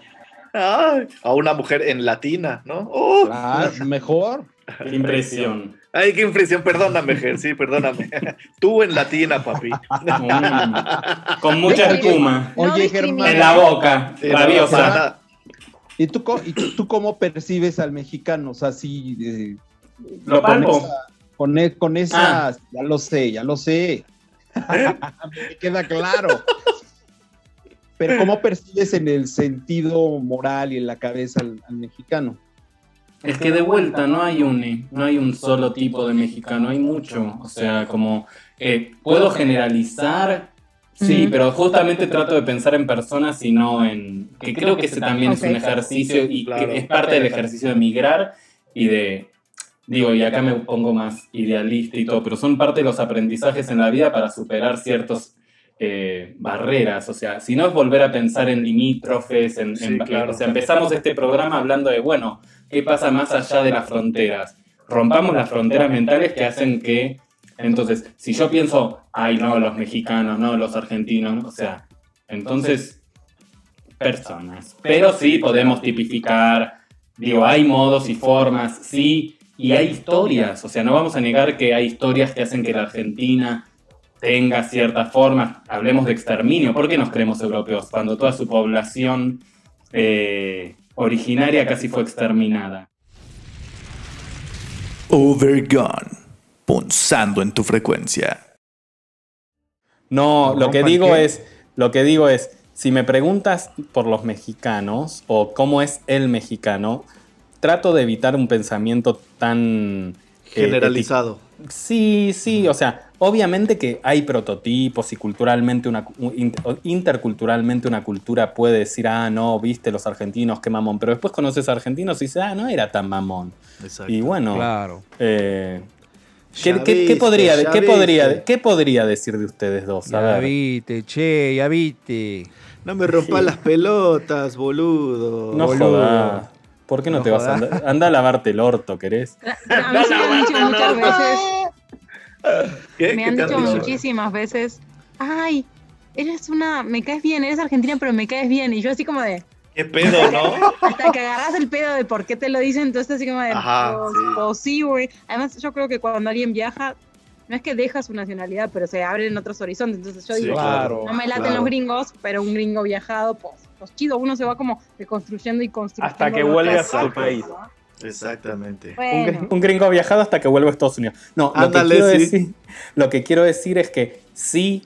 Ay, a una mujer en latina, ¿no? ¡Oh! Claro, mejor. Qué impresión. Ay, qué impresión, perdóname, Ger, sí, perdóname. Tú en latina, papi. Mm. Con mucha espuma. Oye, discrimina. En la boca, Sí, rabiosa. ¿Y tú, y tú cómo percibes al mexicano? O sea, sí, eh, Lo con, esa, con, e- con esa, Ah. ya lo sé, ya lo sé. Me queda claro. Pero ¿cómo percibes en el sentido moral y en la cabeza al, al mexicano? Es que de vuelta no hay un no hay un solo tipo de mexicano, hay mucho. O sea, como eh, puedo generalizar, sí, pero justamente trato de pensar en personas y no en. que creo que ese también es un ejercicio y Claro. que es parte del ejercicio de migrar y de. Digo, y acá me pongo más idealista y todo, pero son parte de los aprendizajes en la vida para superar ciertos eh, barreras. O sea, si no es volver a pensar en limítrofes, en, Sí, en- claro. o sea, empezamos este programa hablando de, bueno, ¿qué pasa más allá de las fronteras? Rompamos las fronteras mentales que hacen que, entonces, si yo pienso, ay, no, los mexicanos, no, los argentinos, o sea, entonces, personas. Pero sí podemos tipificar, digo, hay modos y formas, sí, y hay historias, o sea, no vamos a negar que hay historias que hacen que la Argentina tenga cierta forma, hablemos de exterminio, ¿por qué nos creemos europeos cuando toda su población eh, originaria casi fue exterminada? Overgone. Punzando en tu frecuencia. No, ¿No lo que digo qué? es, lo que digo es, si me preguntas por los mexicanos o cómo es el mexicano, trato de evitar un pensamiento tan eh, Generalizado. Sí, sí, o sea, obviamente que hay prototipos y culturalmente una un- in- interculturalmente una cultura puede decir, ah, no, viste los argentinos, qué mamón, pero después conoces a argentinos y dices, ah, no era tan mamón. Exacto. Y bueno, Claro. eh, ¿qué, qué- qué viste, podría, qué, podría. ¿qué podría decir de ustedes dos? A Ya ver. viste, che, ya viste. No me rompas las pelotas, boludo. No Boludo. jodas. ¿Por qué no, No te vas a andar? Anda a lavarte el orto, ¿querés? A mí sí me han dicho muchas veces, ¿Qué? me ¿Qué han dicho dicho? muchísimas veces, ay, eres una, me caes bien, eres argentina, pero me caes bien. Y yo así como de, ¿Qué pedo, no? hasta que agarras el pedo de por qué te lo dicen, entonces así como de, Ajá, pues, sí. sí, güey. Además, yo creo que cuando alguien viaja, no es que deja su nacionalidad, pero se abren otros horizontes. Entonces yo Sí, digo, claro. no me laten claro. los gringos, pero un gringo viajado, pues, pues chido, uno se va como reconstruyendo y construyendo. Hasta que vuelve a su país. ¿no? Exactamente. Un, Bueno, un gringo viajado hasta que vuelve a Estados Unidos. No, lo, que quiero sí. decir, lo que quiero decir es que sí,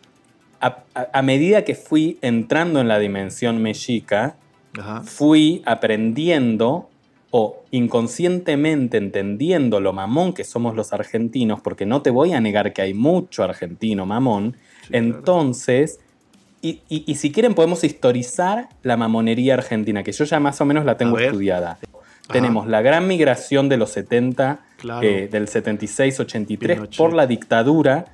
a, a- a medida que fui entrando en la dimensión mexica, Ajá. fui aprendiendo o inconscientemente entendiendo lo mamón que somos los argentinos, porque no te voy a negar que hay mucho argentino mamón, entonces, y, y- y si quieren podemos historizar la mamonería argentina, que yo ya más o menos la tengo A Tenemos la gran migración de los 70, Claro. eh, del 76-83 Pinochet. por la dictadura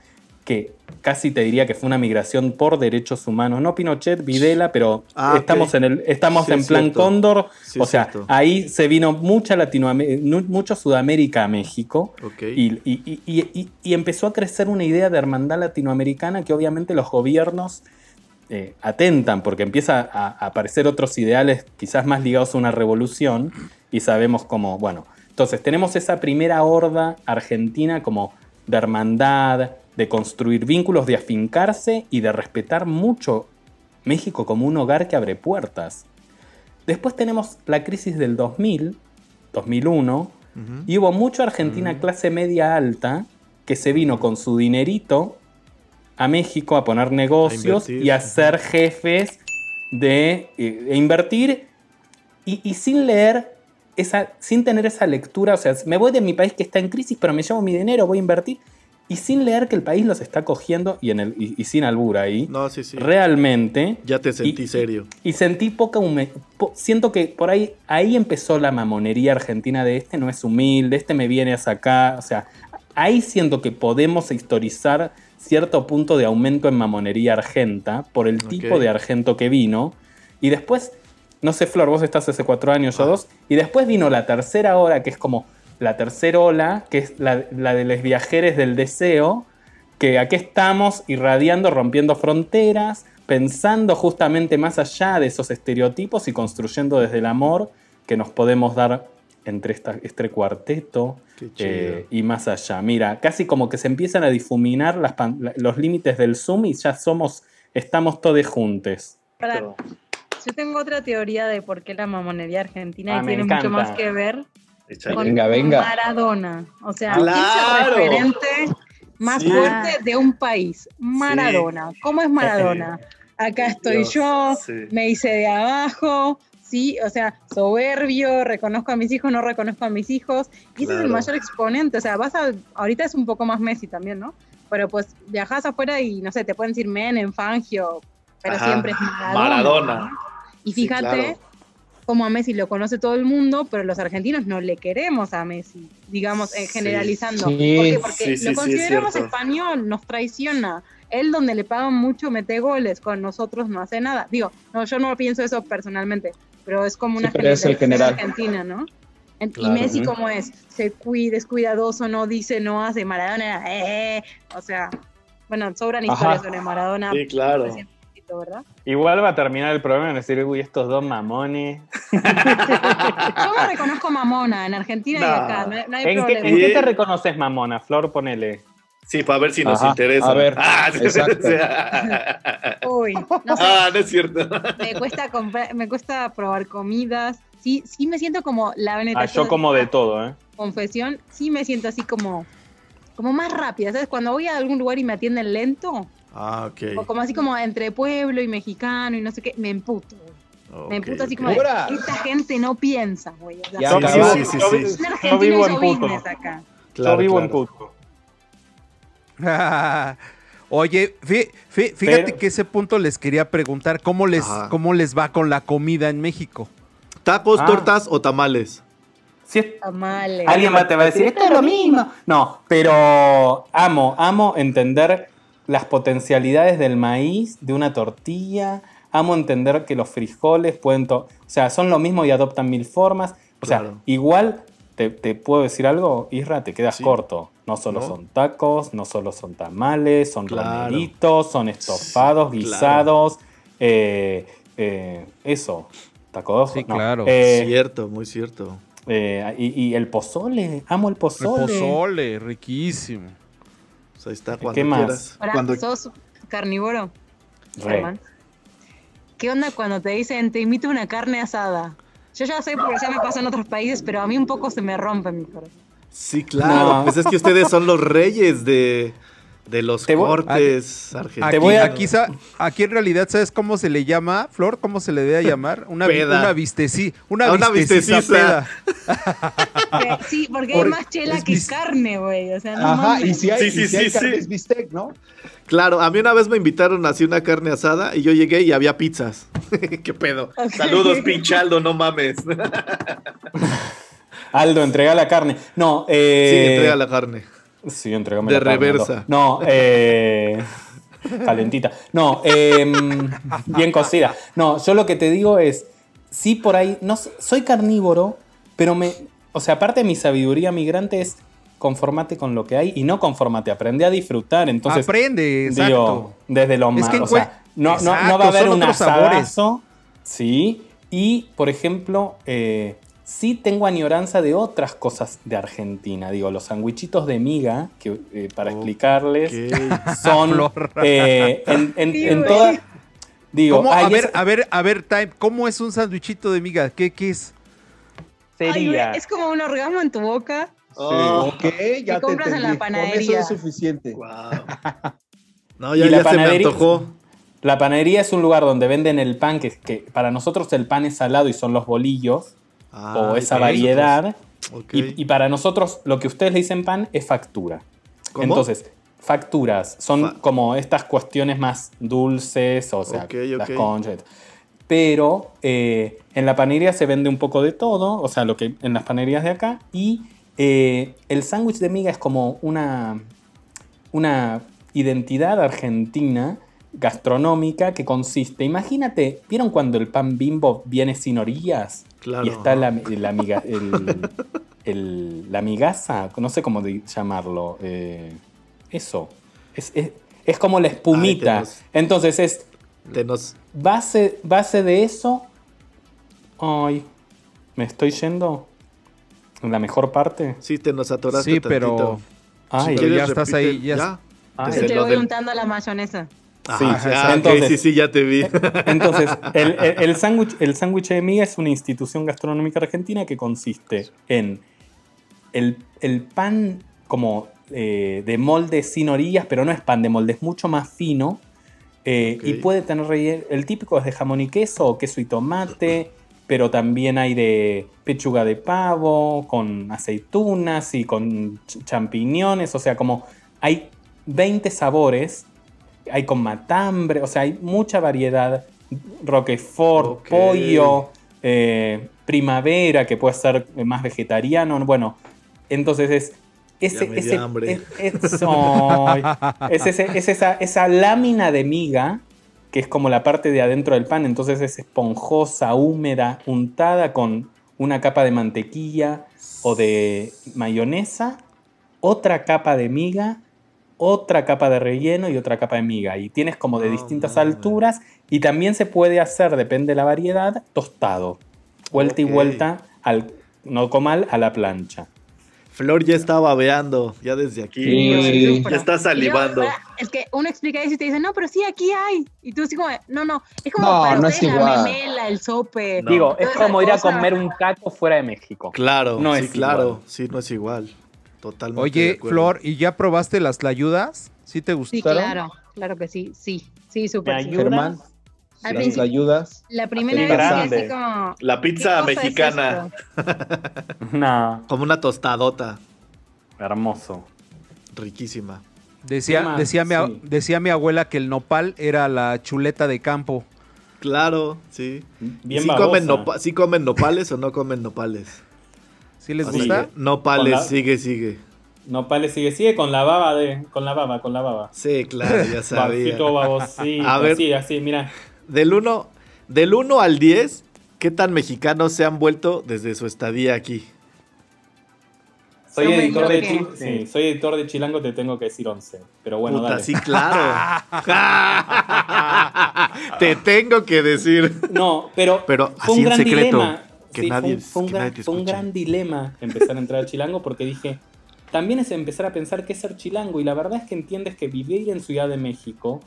que casi te diría que fue una migración por derechos humanos. No Pinochet, Videla, pero Ah, estamos en el estamos Sí, en plan cierto. cóndor. Sí, o sea, cierto. ahí se vino mucha Latinoamérica, mucho Sudamérica a México. Y, y- y- y- y empezó a crecer una idea de hermandad latinoamericana que obviamente los gobiernos eh, atentan, porque empieza a, a aparecer otros ideales quizás más ligados a una revolución, y sabemos cómo, bueno, entonces tenemos esa primera horda argentina como de hermandad, de construir vínculos, de afincarse y de respetar mucho México como un hogar que abre puertas. Después tenemos la crisis del 2000, 2001, y hubo mucha Argentina clase media alta que se vino con su dinerito a México a poner negocios y a ser jefes de eh, de invertir y, y sin leer, esa, sin tener esa lectura, o sea, me voy de mi país que está en crisis, pero me llevo mi dinero, voy a invertir, y sin leer que el país los está cogiendo y, en el, y, y sin albur ahí, No, sí, sí. realmente... Ya te sentí y- serio. Y sentí poca hume- po- Siento que por ahí, ahí empezó la mamonería argentina de este no es humilde, este me viene a sacar. O sea, ahí siento que podemos historizar cierto punto de aumento en mamonería argenta por el tipo de argento que vino. Y después, no sé, Flor, vos estás hace cuatro años Ah. o dos. Y después vino la tercera hora, que es como la tercera ola, que es la, la de los viajeros del deseo, que aquí estamos irradiando, rompiendo fronteras, pensando justamente más allá de esos estereotipos y construyendo desde el amor que nos podemos dar entre esta- este cuarteto eh, y más allá. Mira, casi como que se empiezan a difuminar las los límites del Zoom y ya somos, estamos todos juntos. Yo tengo otra teoría de por qué la mamonería argentina Ah, tiene encanta. mucho más que ver Échale. con Venga, venga. Maradona. O sea, Claro. ¿quién es el referente más Sí. fuerte de un país? Maradona. ¿Cómo es Maradona? Acá estoy Dios, yo, sí. me hice de abajo, sí, o sea, soberbio, reconozco a mis hijos, no reconozco a mis hijos. Y ese es el mayor exponente. O sea, vas a. Ahorita es un poco más Messi también, ¿no? Pero pues viajas afuera y no sé, te pueden decir Menem, Fangio, pero Ajá. siempre es Maradona. Maradona. Y Sí, fíjate claro. cómo a Messi lo conoce todo el mundo, pero los argentinos no le queremos a Messi, digamos, eh, Sí. generalizando. Sí. ¿Por qué? Porque Sí, sí, sí, lo es consideramos cierto. español, nos traiciona. Él donde le pagan mucho mete goles, con nosotros no hace nada. Digo, no, yo no pienso eso personalmente, pero es como una Sí, es generalización general. argentina, ¿no? Claro. y Messi Ujú. como es, se cuida, es cuidadoso, no dice, no hace, Maradona, eh, o sea, bueno, sobran Ajá. historias sobre Maradona, Sí, claro. Igual va a terminar el programa en decir, uy, estos dos mamones. Yo me reconozco mamona en Argentina y acá, no, hay- no hay ¿En qué, en qué te reconoces mamona? Flor, ponele. Sí, para ver si nos Ajá, interesa. a ver, Ah, sí, exacto. sí. Uy, no sé, Ah, no es cierto. me cuesta comprar, me cuesta probar comidas. Sí, sí me siento como la Ah, Beneta. yo como de todo, ¿eh? confesión, sí me siento así como como más rápida, ¿sabes? Cuando voy a algún lugar y me atienden lento, Ah, ok. o como así como entre pueblo y mexicano y no sé qué, me emputo. me emputo así ok. como de, ¡Hora! esta gente no piensa, güey. O sea, Ya Yo Sí, sí, yo sí, vi- sí. yo vivo en puto. acá. Yo Claro, vivo en claro. puto. Oye, fí- fí- fíjate Pero- que ese punto les quería preguntar, ¿cómo les, Ajá. ¿cómo les va con la comida en México? ¿Tacos, Ah. tortas o tamales? Si es- Tamales. Alguien va- te va a decir, esto es lo mismo. No, pero amo, amo entender las potencialidades del maíz, de una tortilla. Amo entender que los frijoles pueden... o sea, son lo mismo y adoptan mil formas. O sea, Claro. igual, te, te puedo decir algo, Isra, te quedas Sí. corto. No solo ¿No? son tacos, no solo son tamales, son Claro. romeritos, son estofados, Sí, claro. guisados. eh, eh, eso, taco Sí, no, claro. eh, cierto, muy cierto. y, y el pozole, amo el El pozole. pozole, riquísimo. Pues ahí está, cuando ¿Qué más? quieras. Ahora, Cuando... ¿sos carnívoro? ¿Qué onda cuando te dicen, te invito a una carne asada? Yo ya sé porque ya me pasa en otros países, pero a mí un poco se me rompe mi corazón. Sí, claro. No. Pues es que ustedes son los reyes de, de los Te voy- cortes argentinos. Aquí, voy a- aquí, sa- aquí en realidad, ¿sabes cómo se le llama, Flor? ¿Cómo se le debe llamar? Una, Peda. una visteci, una, una visteciza peda. Sí, porque Por- hay más chela es que bis- carne, güey. O sea, no Ajá, mames. y si hay, Sí, sí, y si hay sí, carne sí. es bistec, ¿no? Claro, a mí una vez me invitaron así una carne asada y yo llegué y había pizzas. ¿Qué pedo? Saludos, pinchaldo, no mames. Aldo, entrega la carne. No, Sí, eh, entrega la carne. Sí, entregame De la carne, reversa. No, eh, calentita. No, em, bien cocida. No, yo lo que te digo es, sí por ahí, no soy carnívoro, pero me, o sea, aparte de mi sabiduría migrante es conformate con lo que hay y no conformate, aprende a disfrutar. Entonces, Aprende, exacto. digo, desde lo Es más, que o sea, no, no, no va a haber un sabores. asadazo, sí, y por ejemplo, eh, sí tengo añoranza de otras cosas de Argentina. Digo, los sandwichitos de miga, que eh, para explicarles, son eh, en, en- Sí, toda. Digo, a ver, esa- a ver, a ver, Time, ¿cómo es un sándwichito de miga? ¿Qué, qué es? Sería. Ay, es como un orgasmo en tu boca. Oh, Ok, ya te compras en la. Con panadería. eso es suficiente. wow. No, ya, Y la ya se me panadería- antojó. La panadería es un lugar donde venden el pan, que, que para nosotros el pan es salado y son los bolillos, o Ay, esa variedad. Ok. Y, y para nosotros lo que ustedes le dicen pan es factura. ¿Cómo? Entonces, facturas son Fa- como estas cuestiones más dulces, o sea, las conchas. Pero eh, en la panadería se vende un poco de todo, o sea, lo que en las panaderías de acá. Y eh, el sándwich de miga es como una, una identidad argentina gastronómica que consiste, imagínate, ¿vieron cuando el pan bimbo viene sin orillas? Claro. Y está la, la, miga- el- el- la migaza, no sé cómo llamarlo. eh, eso. Es, es- es como la espumita. Ay, te nos- Entonces es nos... base, base de eso. Ay, ¿me estoy yendo? ¿En la mejor parte? Sí, te nos atoraste Sí, pero- tantito. Ay, Pero ¿Quieres ya estás ahí, ya- Ay. Desde Te lo voy del- untando la mayonesa. Sí, Ah, ok, entonces- sí, sí, ya te vi. Entonces, el, el, el sándwich el sándwich de miga es una institución gastronómica argentina que consiste en el, el pan como eh, de molde sin orillas, pero no es pan de molde, es mucho más fino. eh. Y puede tener relleno. El típico es de jamón y queso, o queso y tomate, pero también hay de pechuga de pavo, con aceitunas y con ch- champiñones. O sea, como hay 20 sabores hay con matambre, o sea, hay mucha variedad. Roquefort, pollo, eh, primavera, que puede ser más vegetariano. Bueno, entonces es. Ese, ese- es, es- es ese- es esa, esa lámina de miga, que es como la parte de adentro del pan, entonces es esponjosa, húmeda, untada con una capa de mantequilla o de mayonesa, otra capa de miga, otra capa de relleno y otra capa de miga. Y tienes como de No distintas alturas y también se puede hacer, depende de la variedad, tostado. Vuelta y Ok. vuelta, al, no comal, a la plancha. Flor ya está babeando, ya desde aquí. Sí. Ya está salivando. Y yo, es que uno explica eso y te dice, no, pero sí, aquí hay. Y tú así como, no, no, es como No, para no es ustedes la igual. memela, el sope. No. Digo, es como ir a comer un taco fuera de México. Claro, No sí, es claro. igual. Sí, no es igual. Totalmente. Oye. Flor, ¿y ya probaste las tlayudas? ¿Sí te Sí, gustaron? claro, claro que sí, sí, sí, súper. sí. Germán, Al las ayudas. La primera Sí, vez sí, grande. así como... La pizza ¿qué cosa es mexicana. No, Como una tostadota. hermoso. Riquísima. Decía, decía, mi, Sí. decía mi abuela que el nopal era la chuleta de campo. Claro, sí. Bien ¿Sí babosa. comen, ¿Sí comen nopales o no comen nopales? ¿Sí les Así gusta? que Con la- sigue, sigue. Nopales sigue, sigue con la baba de. Con la baba, con la baba. Sí, claro, ya sabía. Babcito, babosito. A ver. Así, así, mira. Del 1 del uno al 10, ¿qué tan mexicanos se han vuelto desde su estadía aquí? Soy editor, de sí, soy editor de Chilango, te tengo que decir 11. Pero bueno, Puta, dale. sí, claro. Te tengo que decir. No, pero, Pero fue así un en gran secreto, dilema. Que Sí, nadie- fue, un- fue un que gran, fue un dilema empezar a entrar a Chilango porque dije, también es empezar a pensar qué es ser chilango. Y la verdad es que entiendes que vivir en Ciudad de México,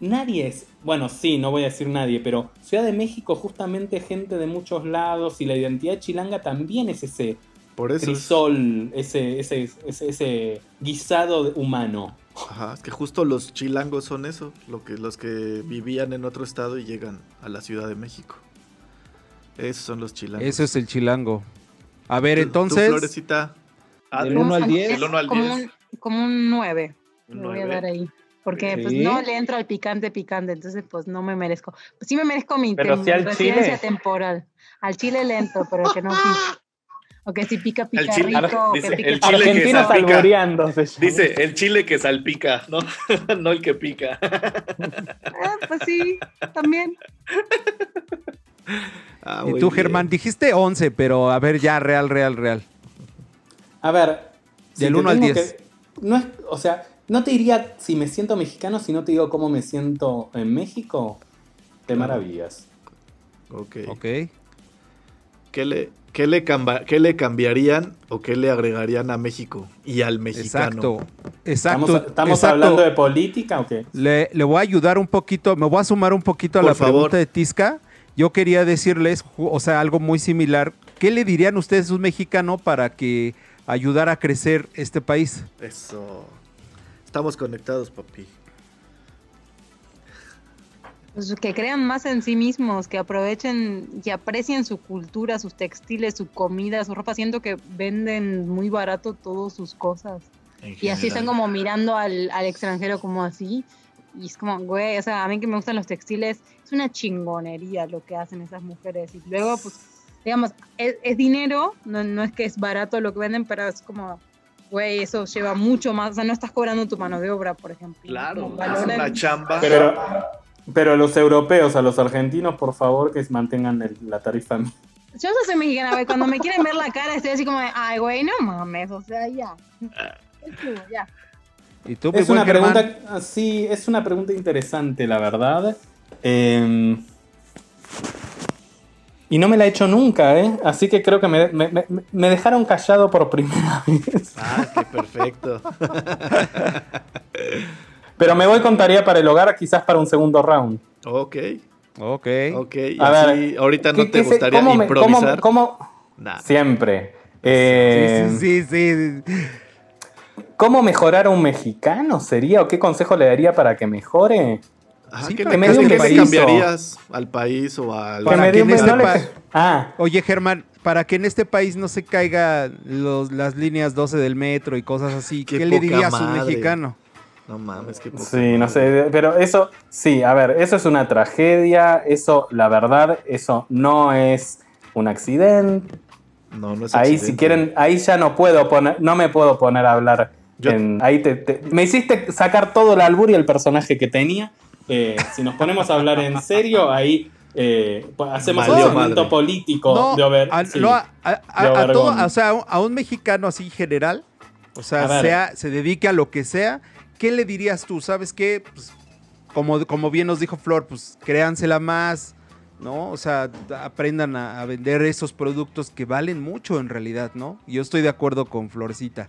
nadie es, bueno, sí, no voy a decir nadie, pero Ciudad de México justamente gente de muchos lados y la identidad chilanga también es ese Por eso. es- crisol, ese, ese, ese, ese guisado humano. Ajá, es que justo los chilangos son eso, lo que, los que vivían en otro estado y llegan a la Ciudad de México. Esos son los chilangos. Eso es el chilango. A ver, Tú- tú, entonces, Florecita. Ah, Del uno al diez. Del uno al como 10. Un, como un 9. Un Le voy a dar ahí. Porque pues no le entro al picante picante, entonces pues no me merezco. Pues, sí me merezco mi Pero sí al residencia chile. temporal. Al chile le entro, pero que no sí. O que si pica, pica El chile- rico. dice, que pica, el chile que salpica. Dice el chile que salpica, ¿no? no el que pica. Ah, pues sí, también. Ah, Y tú, bien. Germán, dijiste 11, pero a ver, ya, real, real, real. A ver. Del te 1 al tengo 10. que- no es, o sea, no te diría si me siento mexicano, si no te digo cómo me siento en México. De maravillas. Ok. Ok. ¿Qué le, qué, le camba- qué le cambiarían o qué le agregarían a México y al mexicano? Exacto. Exacto. ¿Estamos, estamos exacto. hablando de política o qué? Le, le voy a ayudar un poquito, me voy a sumar un poquito a Por la favor. pregunta de Tisca. Yo quería decirles, o sea, algo muy similar. ¿Qué le dirían ustedes a un mexicano para que ayudara a crecer este país? Eso. Estamos conectados, papi. Pues que crean más en sí mismos, que aprovechen y aprecien su cultura, sus textiles, su comida, su ropa. Siento que venden muy barato todas sus cosas. Y así están como mirando al, al extranjero como así. Y es como, güey, o sea, a mí que me gustan los textiles, es una chingonería lo que hacen esas mujeres. Y luego, pues, digamos, es, es dinero, no, no es que es barato lo que venden, pero es como, güey, eso lleva mucho más. O sea, no estás cobrando tu mano de obra, por ejemplo. Claro, es una chamba. Pero, pero a los europeos, a los argentinos, por favor, que mantengan el- la tarifa. Yo no soy mexicana, güey. Cuando me quieren ver la cara, estoy así como, de, ay, güey, no mames, o sea, ya. Es como, ya. ¿Y tú, mi Es una Germán? pregunta, ah, sí, es una pregunta interesante, la verdad. Eh, y no me la he hecho nunca, ¿eh? Así que creo que me, me- me- me dejaron callado por primera vez. Ah, qué perfecto. Pero me voy con tarea para el hogar, quizás para un segundo round. ok, Ok. ok. Y A así, ver, ahorita no ¿Qué- te qué se- gustaría cómo me- cómo- improvisar. cómo- Nah. Siempre. Eh, Sí, sí, sí, sí. ¿Cómo mejorar a un mexicano sería? ¿O qué consejo le daría para que mejore? Ah, Sí, ¿qué, para le- que qué me le país, cambiarías al país o al... Para que dé en un- este no le- pa- Ah, Oye, Germán, para que en este país no se caigan las líneas 12 del metro y cosas así, Qué ¿qué, le dirías a un mexicano? No mames, qué poca Sí, no sé, pero eso, sí, a ver, eso es una tragedia, eso, la verdad, eso no es un accidente. No, no es Ahí accidente. si quieren, ahí ya no puedo poner, no me puedo poner a hablar. Yo- en- ahí te, te- me hiciste sacar todo el albur y el personaje que tenía. Eh, si nos ponemos a hablar en serio, ahí eh, hacemos un segmento político No, de Over- a, sí. no, a- a- a- de a todo- Obregón. o sea, a un- mexicano así general, o sea, se dedique a lo que sea, ¿qué le dirías tú? ¿Sabes qué? Pues, como, como bien nos dijo Flor, pues créansela más, ¿no? O sea, aprendan a, a vender esos productos que valen mucho en realidad, ¿no? Y Yo estoy de acuerdo con Florcita.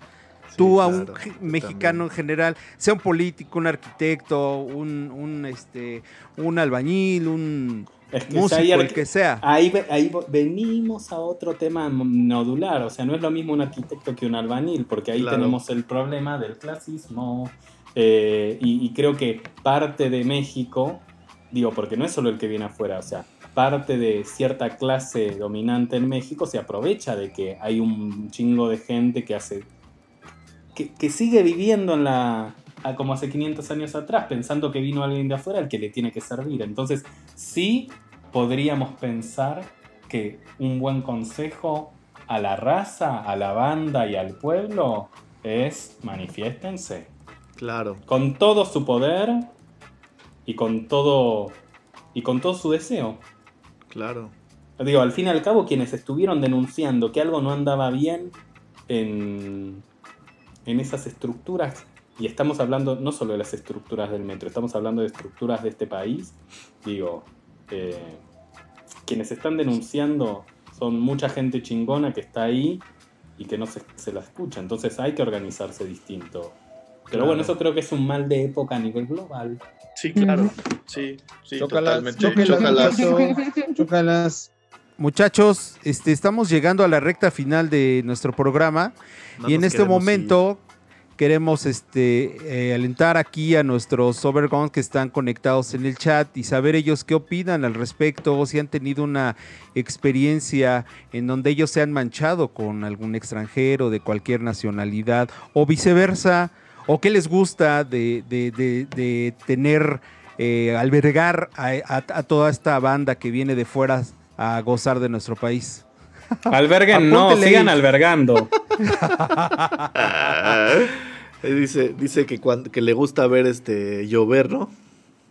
Tú a un mexicano en general, sea un político, un arquitecto, un, un, este, un albañil, un Es que si músico, el que sea. Ahí, ahí venimos a otro tema nodular, o sea, no es lo mismo un arquitecto que un albanil, porque ahí Claro. tenemos el problema del clasismo, eh, y, y creo que parte de México, digo, porque no es solo el que viene afuera, o sea, parte de cierta clase dominante en México se aprovecha de que hay un chingo de gente que hace, que, que sigue viviendo en la... a como hace 500 años atrás, pensando que vino alguien de afuera al que le tiene que servir. Entonces, sí podríamos pensar que un buen consejo a la raza, a la banda y al pueblo es manifiéstense Claro, con todo su poder y con todo y con todo su deseo. claro. Digo, al fin y al cabo quienes estuvieron denunciando que algo no andaba bien en, en esas estructuras y estamos hablando no solo de las estructuras del metro, estamos hablando de estructuras de este país. Digo, eh, quienes están denunciando son mucha gente chingona que está ahí y que no se, se la escucha. Entonces hay que organizarse distinto. Pero Claro. bueno, eso creo que es un mal de época a nivel global. Sí, claro. Sí, sí, totalmente. muchacho, chócalas. Muchachos, este, estamos llegando a la recta final de nuestro programa No y en este momento queremos este, eh, alentar aquí a nuestros Overguns que están conectados en el chat y saber ellos qué opinan al respecto, o si han tenido una experiencia en donde ellos se han manchado con algún extranjero de cualquier nacionalidad o viceversa, o qué les gusta de, de- de- de tener, eh, albergar a, a- a toda esta banda que viene de fuera a gozar de nuestro país. Alberguen, no, sigan albergando. Dice, dice que, cuando, que le gusta ver este llover, ¿no?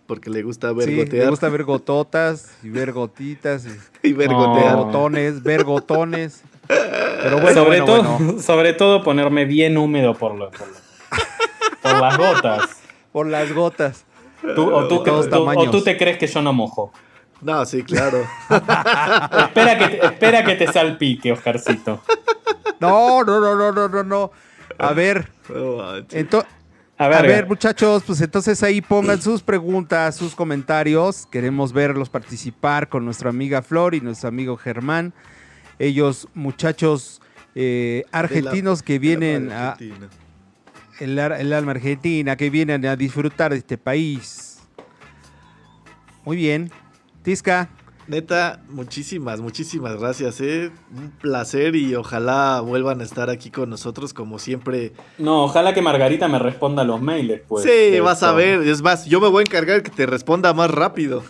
Porque le gusta ver Sí, gotear. me gusta ver gototas y ver gotitas y y ver No. gotear. botones, ver gotones. Pero bueno, sobre, bueno, todo, bueno. sobre todo ponerme bien húmedo por, lo- por, lo- por las gotas. Por las gotas. Tú- o, tú, o tú te crees que yo no mojo. No, sí, claro. Espera que, te- espera que te salpique, Oscarcito. No, no, no, no, no, no, no. A ver, A ver, muchachos, pues entonces ahí pongan sus preguntas, sus comentarios. Queremos verlos participar con nuestra amiga Flor y nuestro amigo Germán. Ellos, muchachos eh, argentinos que vienen El a, Argentina. el, ar- el alma argentina, que vienen a disfrutar de este país. Muy bien. Tisca, Neta, muchísimas, muchísimas gracias, eh. Un placer y ojalá vuelvan a estar aquí con nosotros como siempre. no, ojalá que Margarita me responda los mails, pues. sí, vas esto. a ver. Es más, yo me voy a encargar que te responda más rápido.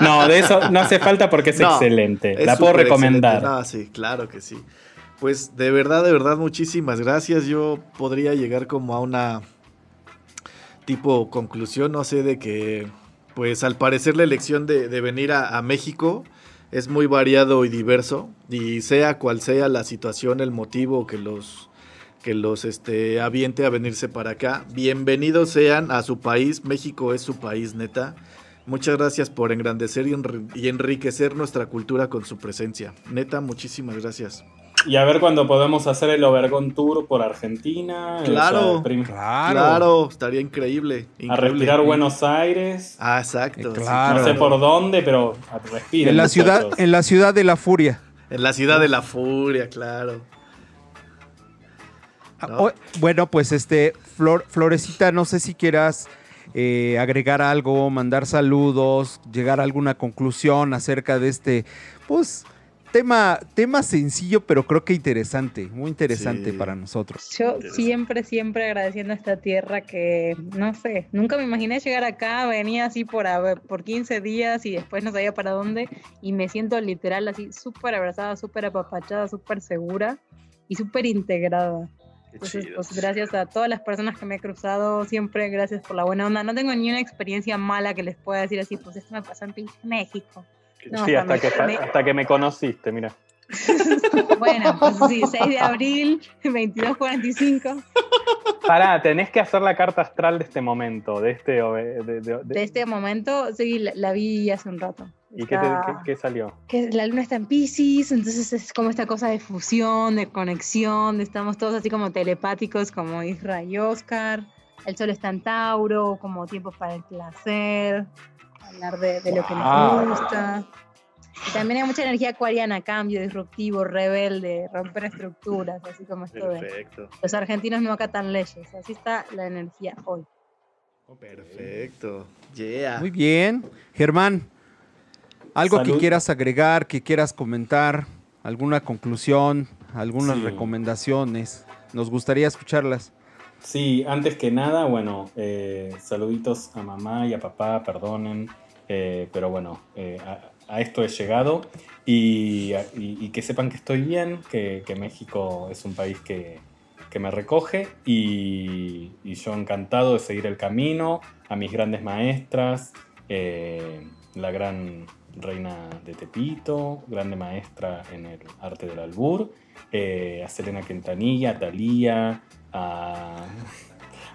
No, de eso no hace falta porque es No, excelente. Es La puedo recomendar. excelente. No, sí, claro que sí. Pues de verdad, de verdad, muchísimas gracias. Yo podría llegar como a una tipo conclusión, no sé, de que, pues al parecer la elección de, venir a, a México es muy variado y diverso. Y sea cual sea la situación, el motivo que los que los este, aviente a venirse para acá. Bienvenidos sean a su país. México es su país, neta. Muchas gracias por engrandecer y enriquecer nuestra cultura con su presencia. Neta, muchísimas gracias. Y a ver cuando podemos hacer el Overgon Tour por Argentina. Claro. o sea, prim- Claro, estaría increíble. a increíble. respirar Buenos Aires. Ah, exacto. Eh, claro. No sé por dónde, pero respiren. en la ciudad, en la ciudad de la furia. En la ciudad de la furia, claro. Ah, bueno, pues este, Flor, Florecita, no sé si quieras eh, agregar algo, mandar saludos, llegar a alguna conclusión acerca de este, pues, tema, tema sencillo, pero creo que interesante, muy interesante Sí. para nosotros. Yo siempre, siempre agradeciendo a esta tierra que, no sé, nunca me imaginé llegar acá, venía así por, a por 15 días y después no sabía para dónde y me siento literal así súper abrazada, súper apapachada, súper segura y súper integrada. Entonces, pues gracias a todas las personas que me he cruzado, siempre gracias por la buena onda. No tengo ni una experiencia mala que les pueda decir así, pues esto me pasó en pinche México. No, sí, hasta que, hasta que me conociste, mira. Bueno, pues sí, 6 de abril, 22.45. Pará, tenés que hacer la carta astral de este momento, de este... de- de- de- De este momento, sí, la, la vi hace un rato. ¿Y qué, te- qué- qué salió? que la luna está en Pisces, entonces es como esta cosa de fusión, de conexión, estamos todos así como telepáticos, como Isra y Oscar. El sol está en Tauro, como tiempo para el placer, hablar de, de lo que nos gusta. Y también hay mucha energía acuariana, cambio, disruptivo, rebelde, romper estructuras, así como esto de Perfecto. los argentinos no acatan leyes. Así está la energía hoy. Perfecto. Yeah. Muy bien. Germán, algo que quieras agregar, que quieras comentar, alguna conclusión, algunas Sí. recomendaciones. Nos gustaría escucharlas. Sí, antes que nada, bueno, eh, saluditos a mamá y a papá, perdonen, eh, pero bueno, eh, a, esto he llegado. Y, que sepan que estoy bien, que, México es un país que, me recoge y, yo encantado de seguir el camino, a mis grandes maestras, la gran reina de Tepito, grande maestra en el arte del albur, a Selena Quintanilla, a Thalía, a,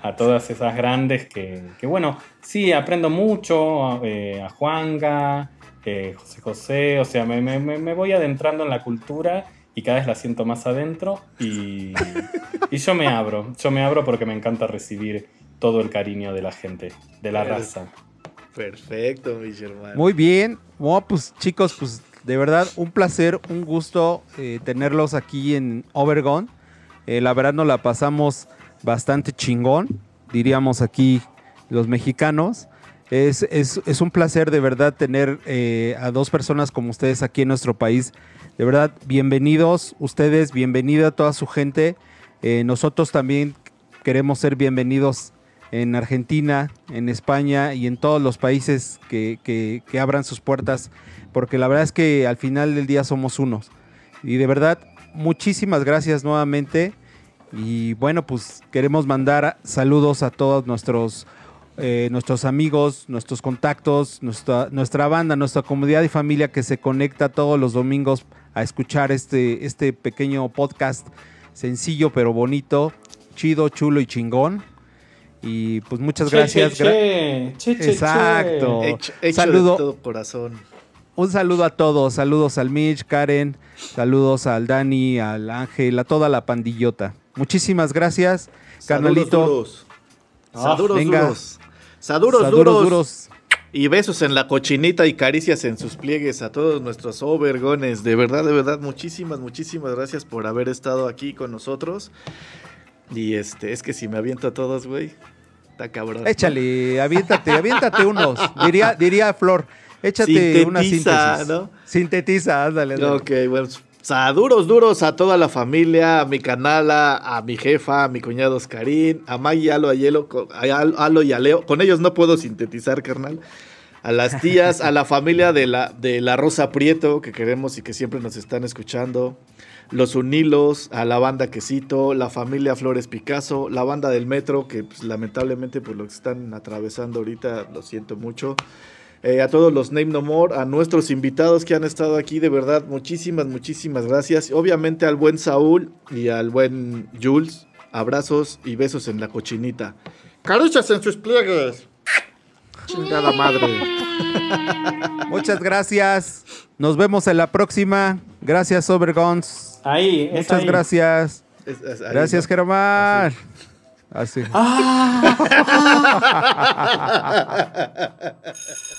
a todas esas grandes que, que, bueno, sí, aprendo mucho, eh, a Juanga, eh, José José, o sea, me, me- me- voy adentrando en la cultura y cada vez la siento más adentro y, y yo me abro, yo me abro porque me encanta recibir todo el cariño de la gente, de la raza. Perfecto, mi hermano. Muy bien. Bueno, pues chicos, pues de verdad un placer, un gusto eh, tenerlos aquí en Overgon. Eh, la verdad nos la pasamos bastante chingón, diríamos aquí los mexicanos. Es, es- es un placer de verdad tener eh, a dos personas como ustedes aquí en nuestro país. De verdad, bienvenidos ustedes, bienvenida a toda su gente. Eh, nosotros también queremos ser bienvenidos en Argentina, en España y en todos los países que, que- que abran sus puertas, porque la verdad es que al final del día somos unos. Y de verdad, muchísimas gracias nuevamente. Y bueno, pues queremos mandar saludos a todos nuestros, eh, nuestros amigos, nuestros contactos, nuestra, nuestra banda, nuestra comunidad y familia que se conecta todos los domingos a escuchar este, este pequeño podcast sencillo pero bonito, chido, chulo y chingón. Y pues muchas Che, gracias. che, Gra- che, che, Exacto. Hecho, hecho Saludo. de todo corazón. Un saludo a todos, saludos al Mitch, Karen, saludos al Dani, al Ángel, a toda la pandillota. Muchísimas gracias, carnalito. Saduros, Ah, Saduros, venga. duros. Saduros, Saduros, duros. duros. Y besos en la cochinita y caricias en sus pliegues a todos nuestros overgones. De verdad, de verdad, muchísimas, muchísimas gracias por haber estado aquí con nosotros. Y este, es que si me aviento a todos, güey, está cabrón. Échale, aviéntate, aviéntate unos. Diría, diría Flor, échate una Sintetiza, síntesis. ¿no? Sintetiza, ándale. ándale. Ok, bueno. Saduros duros a toda la familia, a mi canala, a mi jefa, a mi cuñado Oscarín, a Maggie, Alo, a Hielo, co- a Al- Alo y a Leo. Con ellos no puedo sintetizar, carnal. A las tías, a la familia de la, de la Rosa Prieto, que queremos y que siempre nos están escuchando. Los Unilos, a la banda Quesito, la familia Flores Picasso, la banda del Metro, que pues, lamentablemente por lo que están atravesando ahorita, lo siento mucho. Eh, a todos los Name No More, a nuestros invitados que han estado aquí, de verdad, muchísimas, muchísimas gracias. Obviamente al buen Saúl y al buen Jules, abrazos y besos en la cochinita. Caricias en sus pliegues. Chingada madre. Muchas gracias. Nos vemos en la próxima. Gracias, Overgons. Ahí, es Muchas ahí. gracias. Es- es- ahí, Gracias, ¿no? Germán. Así.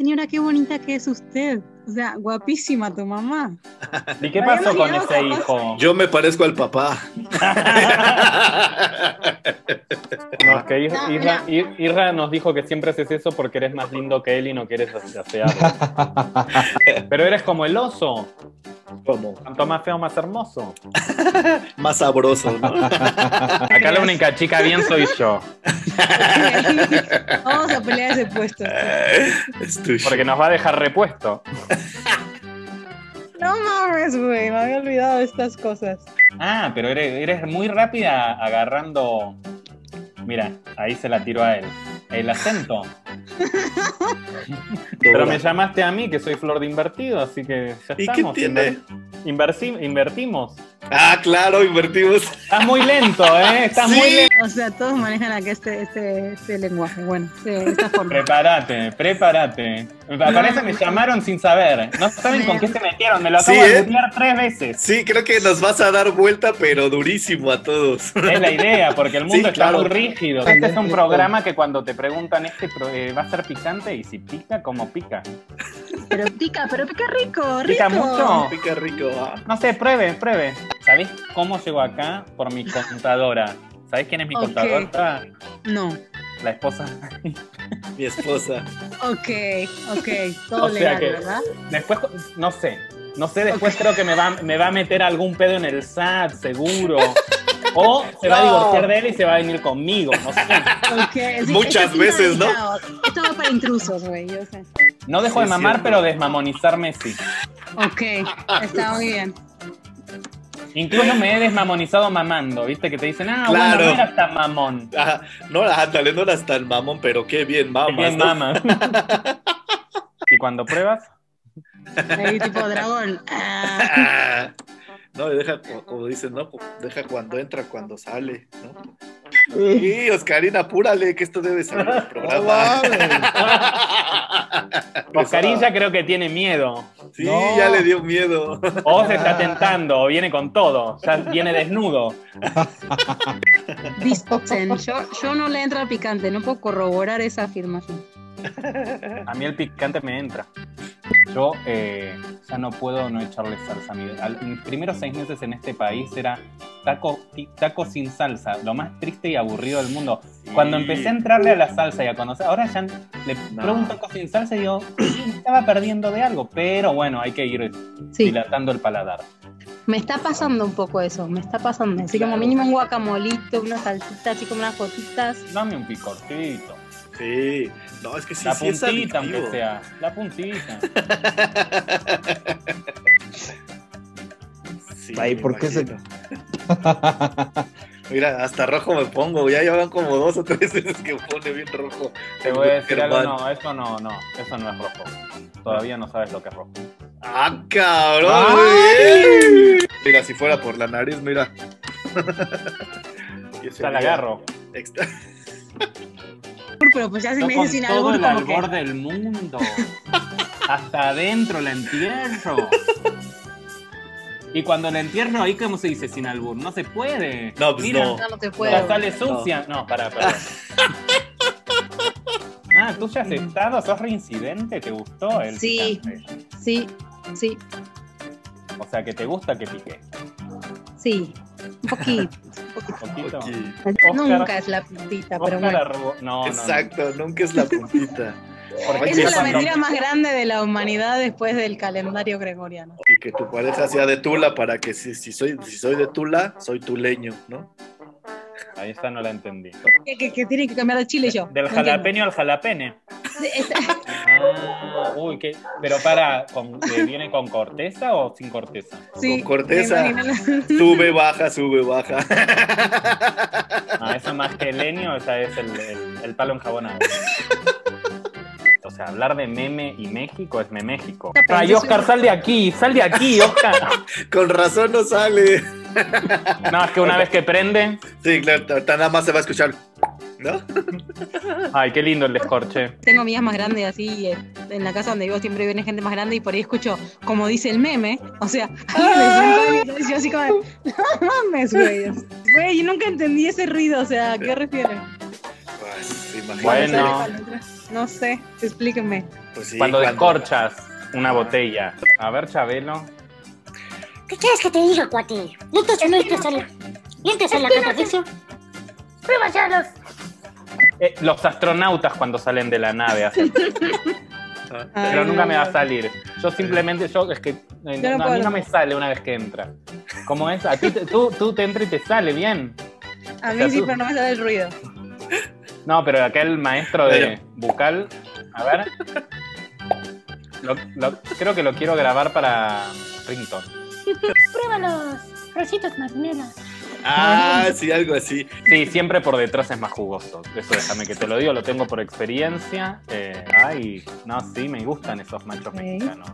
Señora, qué bonita que es usted. O sea, guapísima tu mamá. ¿Y qué pasó con ese hijo? Yo me parezco al papá. No, es que Ir- No, Irra, Ir- Irra nos dijo que siempre haces eso porque eres más lindo que él y no quieres asearlo. Pero eres como el oso. Como Cuanto más feo, más hermoso. más sabroso, ¿no? Acá la única chica bien soy yo. Vamos a pelear ese puesto. Es tuyo. Porque nos va a dejar repuesto. No mames, güey, me había olvidado de estas cosas. Ah, pero eres, eres muy rápida agarrando. Mira, ahí se la tiró a él. El acento. Pero me llamaste a mí, que soy flor de invertido, así que ya ¿Y qué estamos. tiene? Inversi- invertimos. Ah, claro, invertimos. Estás muy lento, ¿eh? Estás Sí. muy lento. O sea, todos manejan acá este, este, este lenguaje. Bueno, de esta forma. Prepárate, prepárate. Me parece que me llamaron sin saber. No saben con qué se metieron. Me lo acabo Sí, de ¿eh? mutear tres veces. Sí, creo que nos vas a dar vuelta, pero durísimo a todos. Es la idea, porque el mundo Sí, está claro. muy rígido. Este es un programa que cuando te preguntan, ¿este eh, va a ser picante? Y si pica, como pica. Pero pica, pero pica rico, rico. ¿Pica mucho? Pica rico. ah. No sé, pruebe, pruebe. ¿Sabés cómo llego acá? Por mi contadora. ¿Sabés quién es mi Ok. contadora? No. La esposa. Mi esposa. Ok, ok. Todo O sea legal, que- ¿verdad? Después, no sé. No sé, después creo que me va, me va a meter algún pedo en el SAT, seguro. O se va a divorciar de él y se va a venir conmigo, no sé. Sí, Muchas veces, ¿no? Esto va para intrusos, güey, yo sé. No dejo de mamar, cierto. pero desmamonizarme sí. Ok, está muy bien. Incluso me he desmamonizado mamando, ¿viste? Que te dicen, ah, Claro. bueno, no eras tan mamón. Ah, no, ándale, no eras tan mamón, pero qué bien Qué mamas. bien ¿no? mamas. y cuando pruebas, Ahí tipo dragón. Ah, no, deja, como, dicen, ¿no? Deja cuando entra, cuando sale, ¿no? Sí, Oscarina, apúrale, que esto debe salir del programa. Oscarín ya creo que tiene miedo. Sí, ya le dio miedo. O se está tentando, o viene con todo. Ya viene desnudo. yo, yo no le entro al picante, no puedo corroborar esa afirmación. A mí el picante me entra. Yo eh, ya no puedo no echarle salsa a mi... al- mis primeros seis meses en este país era taco, taco sin salsa, lo más triste y aburrido del mundo. Cuando empecé a entrarle a la salsa y a conocer, ahora ya le pruebo un taco sin salsa y "Sí, estaba perdiendo de algo, pero bueno, hay que ir Sí. dilatando el paladar. Me está pasando un poco eso, me está pasando. Así como mínimo un guacamolito, una salsita, así como unas gotitas. Dame un picorcito. Sí, no, es que sí, la sí es puntita, aunque adictivo. sea. La puntita. Sí, Ay, ¿por qué se-. Mira, hasta rojo me pongo, ya llevan como dos o tres veces que pone bien rojo. Te voy a decir algo, no, eso no, no, eso no es rojo. Todavía no sabes lo que es rojo. ¡Ah, cabrón! Ay. Mira, si fuera por la nariz, mira. Ya la agarro. Extra- Pero pues ya se Yo me con dice sin todo albur el como que... albor del mundo. Hasta adentro la entierro. Y cuando la entierro, ahí como se dice sin albur, no se puede. No, pues Mira, no. No, no te puedo. Ya sale sucia. No, pará, pará. Ah, tú ya has estado, sos reincidente, ¿te gustó el Sí. picante? Sí, sí, O sea, que te gusta que pique. sí. Un poquito. Oscar- Nunca es la puntita, pero Oscar bueno. Arbo- No, no, no. Exacto, nunca es la puntita. Porque Esa es la mentira más grande de la humanidad después del calendario gregoriano. Y que tu pareja sea de Tula para que si, si soy, si soy de Tula, soy tuleño, ¿no? Ahí está, no la entendí. Que, que, que tiene que cambiar de chile yo. Del No entiendo. jalapeño al jalapene. Ah, uy, qué. Pero para, con- eh, ¿viene con corteza o sin corteza? Sí, Con corteza. Sube, baja, sube, baja. Ah, eso más que el leño, esa es el, el- el palo enjabonado. O sea, hablar de meme y México es Meméxico. Ay, Oscar, sal de aquí, sal de aquí, Oscar. Con razón no sale. No, es que una vez que prende. Sí, claro, nada más se va a escuchar. ¿No? Ay, qué lindo el descorche. Tengo amigas más grandes así, eh, en la casa donde vivo siempre viene gente más grande y por ahí escucho, como dice el meme, o sea, alguien de 50 años, y yo así como, no mames, güey. Güey, yo nunca entendí ese ruido, o sea, ¿a qué refiere? Imagínate. Bueno. No sé, explíquenme. Pues sí, Cuando descorchas una botella. A ver, Chabelo. ¿Qué quieres que te diga, cuate? ¿Listos o no listos a la, listos a la contradicción? ¡Pruébaselos! Eh, los astronautas cuando salen de la nave hacen. Pero nunca me va a salir. Yo simplemente, yo es que eh, Yo no no, a mí no me sale una vez que entra. ¿Cómo es? A ti te- tú, tú te entras y te sale bien. A O mí sea, sí, tú- pero no me sale el ruido. No, pero acá el maestro de bucal, a ver. Lo- lo- creo que lo quiero grabar para Rington. ¡Pruébalos! Rositas marineras. Ah, sí, algo así. Sí, siempre por detrás es más jugoso. Eso déjame que te lo digo, lo tengo por experiencia. Eh, ay, no, sí, me gustan esos machos mexicanos.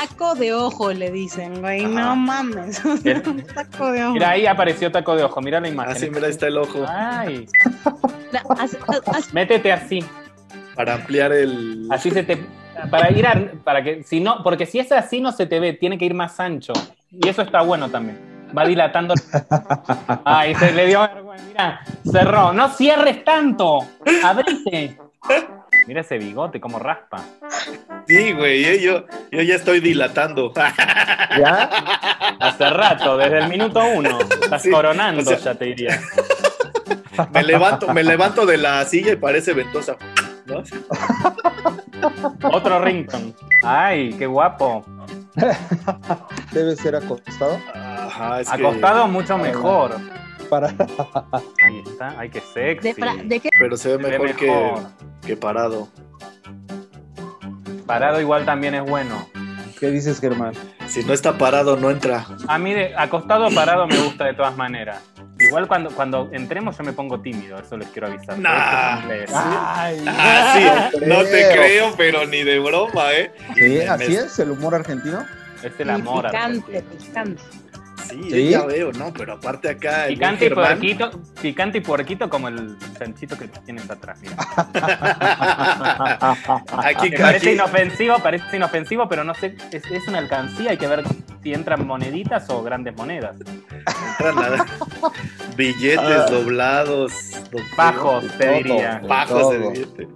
Taco de ojo le dicen, güey, no mames. Taco de ojo. Mira, ahí apareció taco de ojo, mira la imagen. Ah, sí, mira, ahí está el ojo. Ay, métete así. Para ampliar el. Así se te. Para ir a. Para que. Si no. Porque si es así no se te ve, tiene que ir más ancho. Y eso está bueno también. Va dilatando. Ay, se le dio vergüenza. Mira, cerró. No cierres tanto. Abrite. Mira ese bigote, como raspa. Sí, güey, yo, yo ya estoy dilatando. ¿Ya? Hace rato, desde el minuto uno. Estás Sí, coronando, o sea- ya te diría. Me levanto, me levanto de la silla y parece ventosa. ¿no? Otro rington. Ay, qué guapo. Debe ser acostado. Ajá, es que- Acostado mucho mejor. Para... Ahí está. Ay, qué sexy. de, fra- ¿de qué? Pero se ve Se ve mejor, que, que parado. Parado igual también es bueno. ¿Qué dices, Germán? Si no está parado, no entra. A mí de acostado o parado me gusta de todas maneras. Igual cuando, cuando entremos yo me pongo tímido, eso les quiero avisar. Nah. Es. Ay, Ah, sí, no te creo. pero ni de broma, ¿eh? Sí, así me- es el humor argentino. Es el amor. picante, argentino. picante. Sí, ¿Sí? ya veo, ¿no? Pero aparte acá. el Picante y puerquito, picante y puerquito como el chanchito que tienes atrás. Mira. aquí, Que parece aquí- inofensivo, parece inofensivo, pero no sé, es, es una alcancía, hay que ver si entran moneditas o grandes monedas. entran nada. Billetes Ah. doblados. do- Bajos, te diría. Bajos de billete.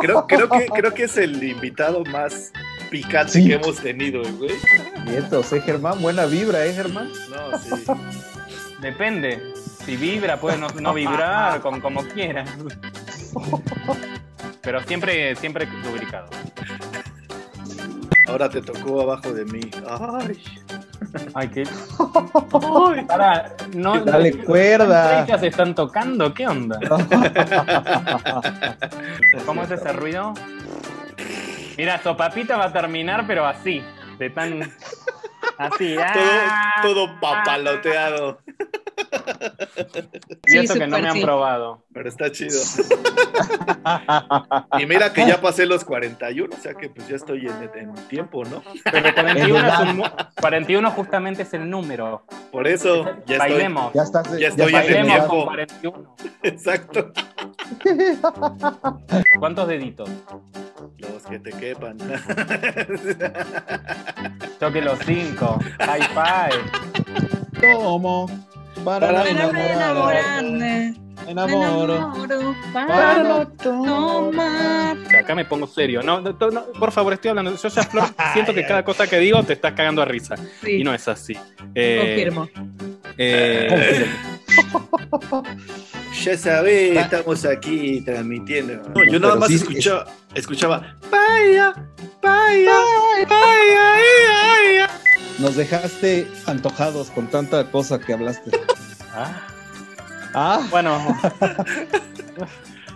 Creo, creo, que, creo que es el invitado más picante Sí. que hemos tenido, güey. Nietos, eh, Germán, buena vibra, ¿eh, Germán? No, sí. Depende. Si vibra, puede no, no vibrar, como, como quiera. Pero siempre, siempre lubricado. Ahora te tocó abajo de mí. Ay. Ay, qué. Pará, no. Dale no- cuerda. ¿Las se están tocando? ¿Qué onda? ¿Cómo es ese ruido? Mira, Sopapita va a terminar, pero así. De tan. Así. Todo, ¡ah! todo papaloteado. Y Sí, eso que no me han sí. probado. Pero está chido. Y mira que ya pasé los 41, o sea que pues ya estoy en, en tiempo, ¿no? Pero 41, es un nu- 41 justamente es el número. Por eso ya estoy, Bailemos. Ya estás. ya estoy en el con tiempo. 41. Exacto. ¿Cuántos deditos? Los que te quepan. Choque los 5. High five. Tomo para, Para enamorar. enamorarme. Me Me enamoro. enamoro para no tomar. O sea, acá me pongo serio. No, no, no, por favor, estoy hablando. Yo ya, Flor, siento que cada cosa que digo te estás cagando a risa. Sí, Y no es así. Eh, confirmo. eh, Ya sabés, estamos aquí transmitiendo. No, yo nada más sí, escuchaba, escuchaba, vaya, vaya, vaya, vaya. Nos dejaste antojados con tanta cosa que hablaste. ah, Ah, bueno.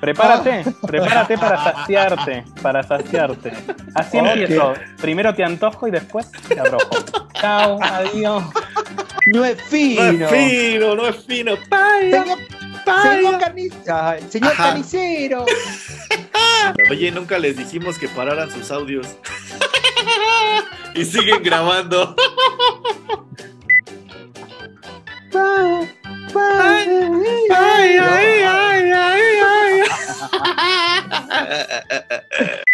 Prepárate, prepárate para saciarte, para saciarte. Así empiezo. Primero te antojo y después te abrojo. Chao, adiós. no es No fino. es fino, no es fino. Señor, vaya. señor, carni- Ay, señor Ajá. Oye, nunca les dijimos que pararan sus audios. y siguen grabando. ay, ay, ay, ay, ay.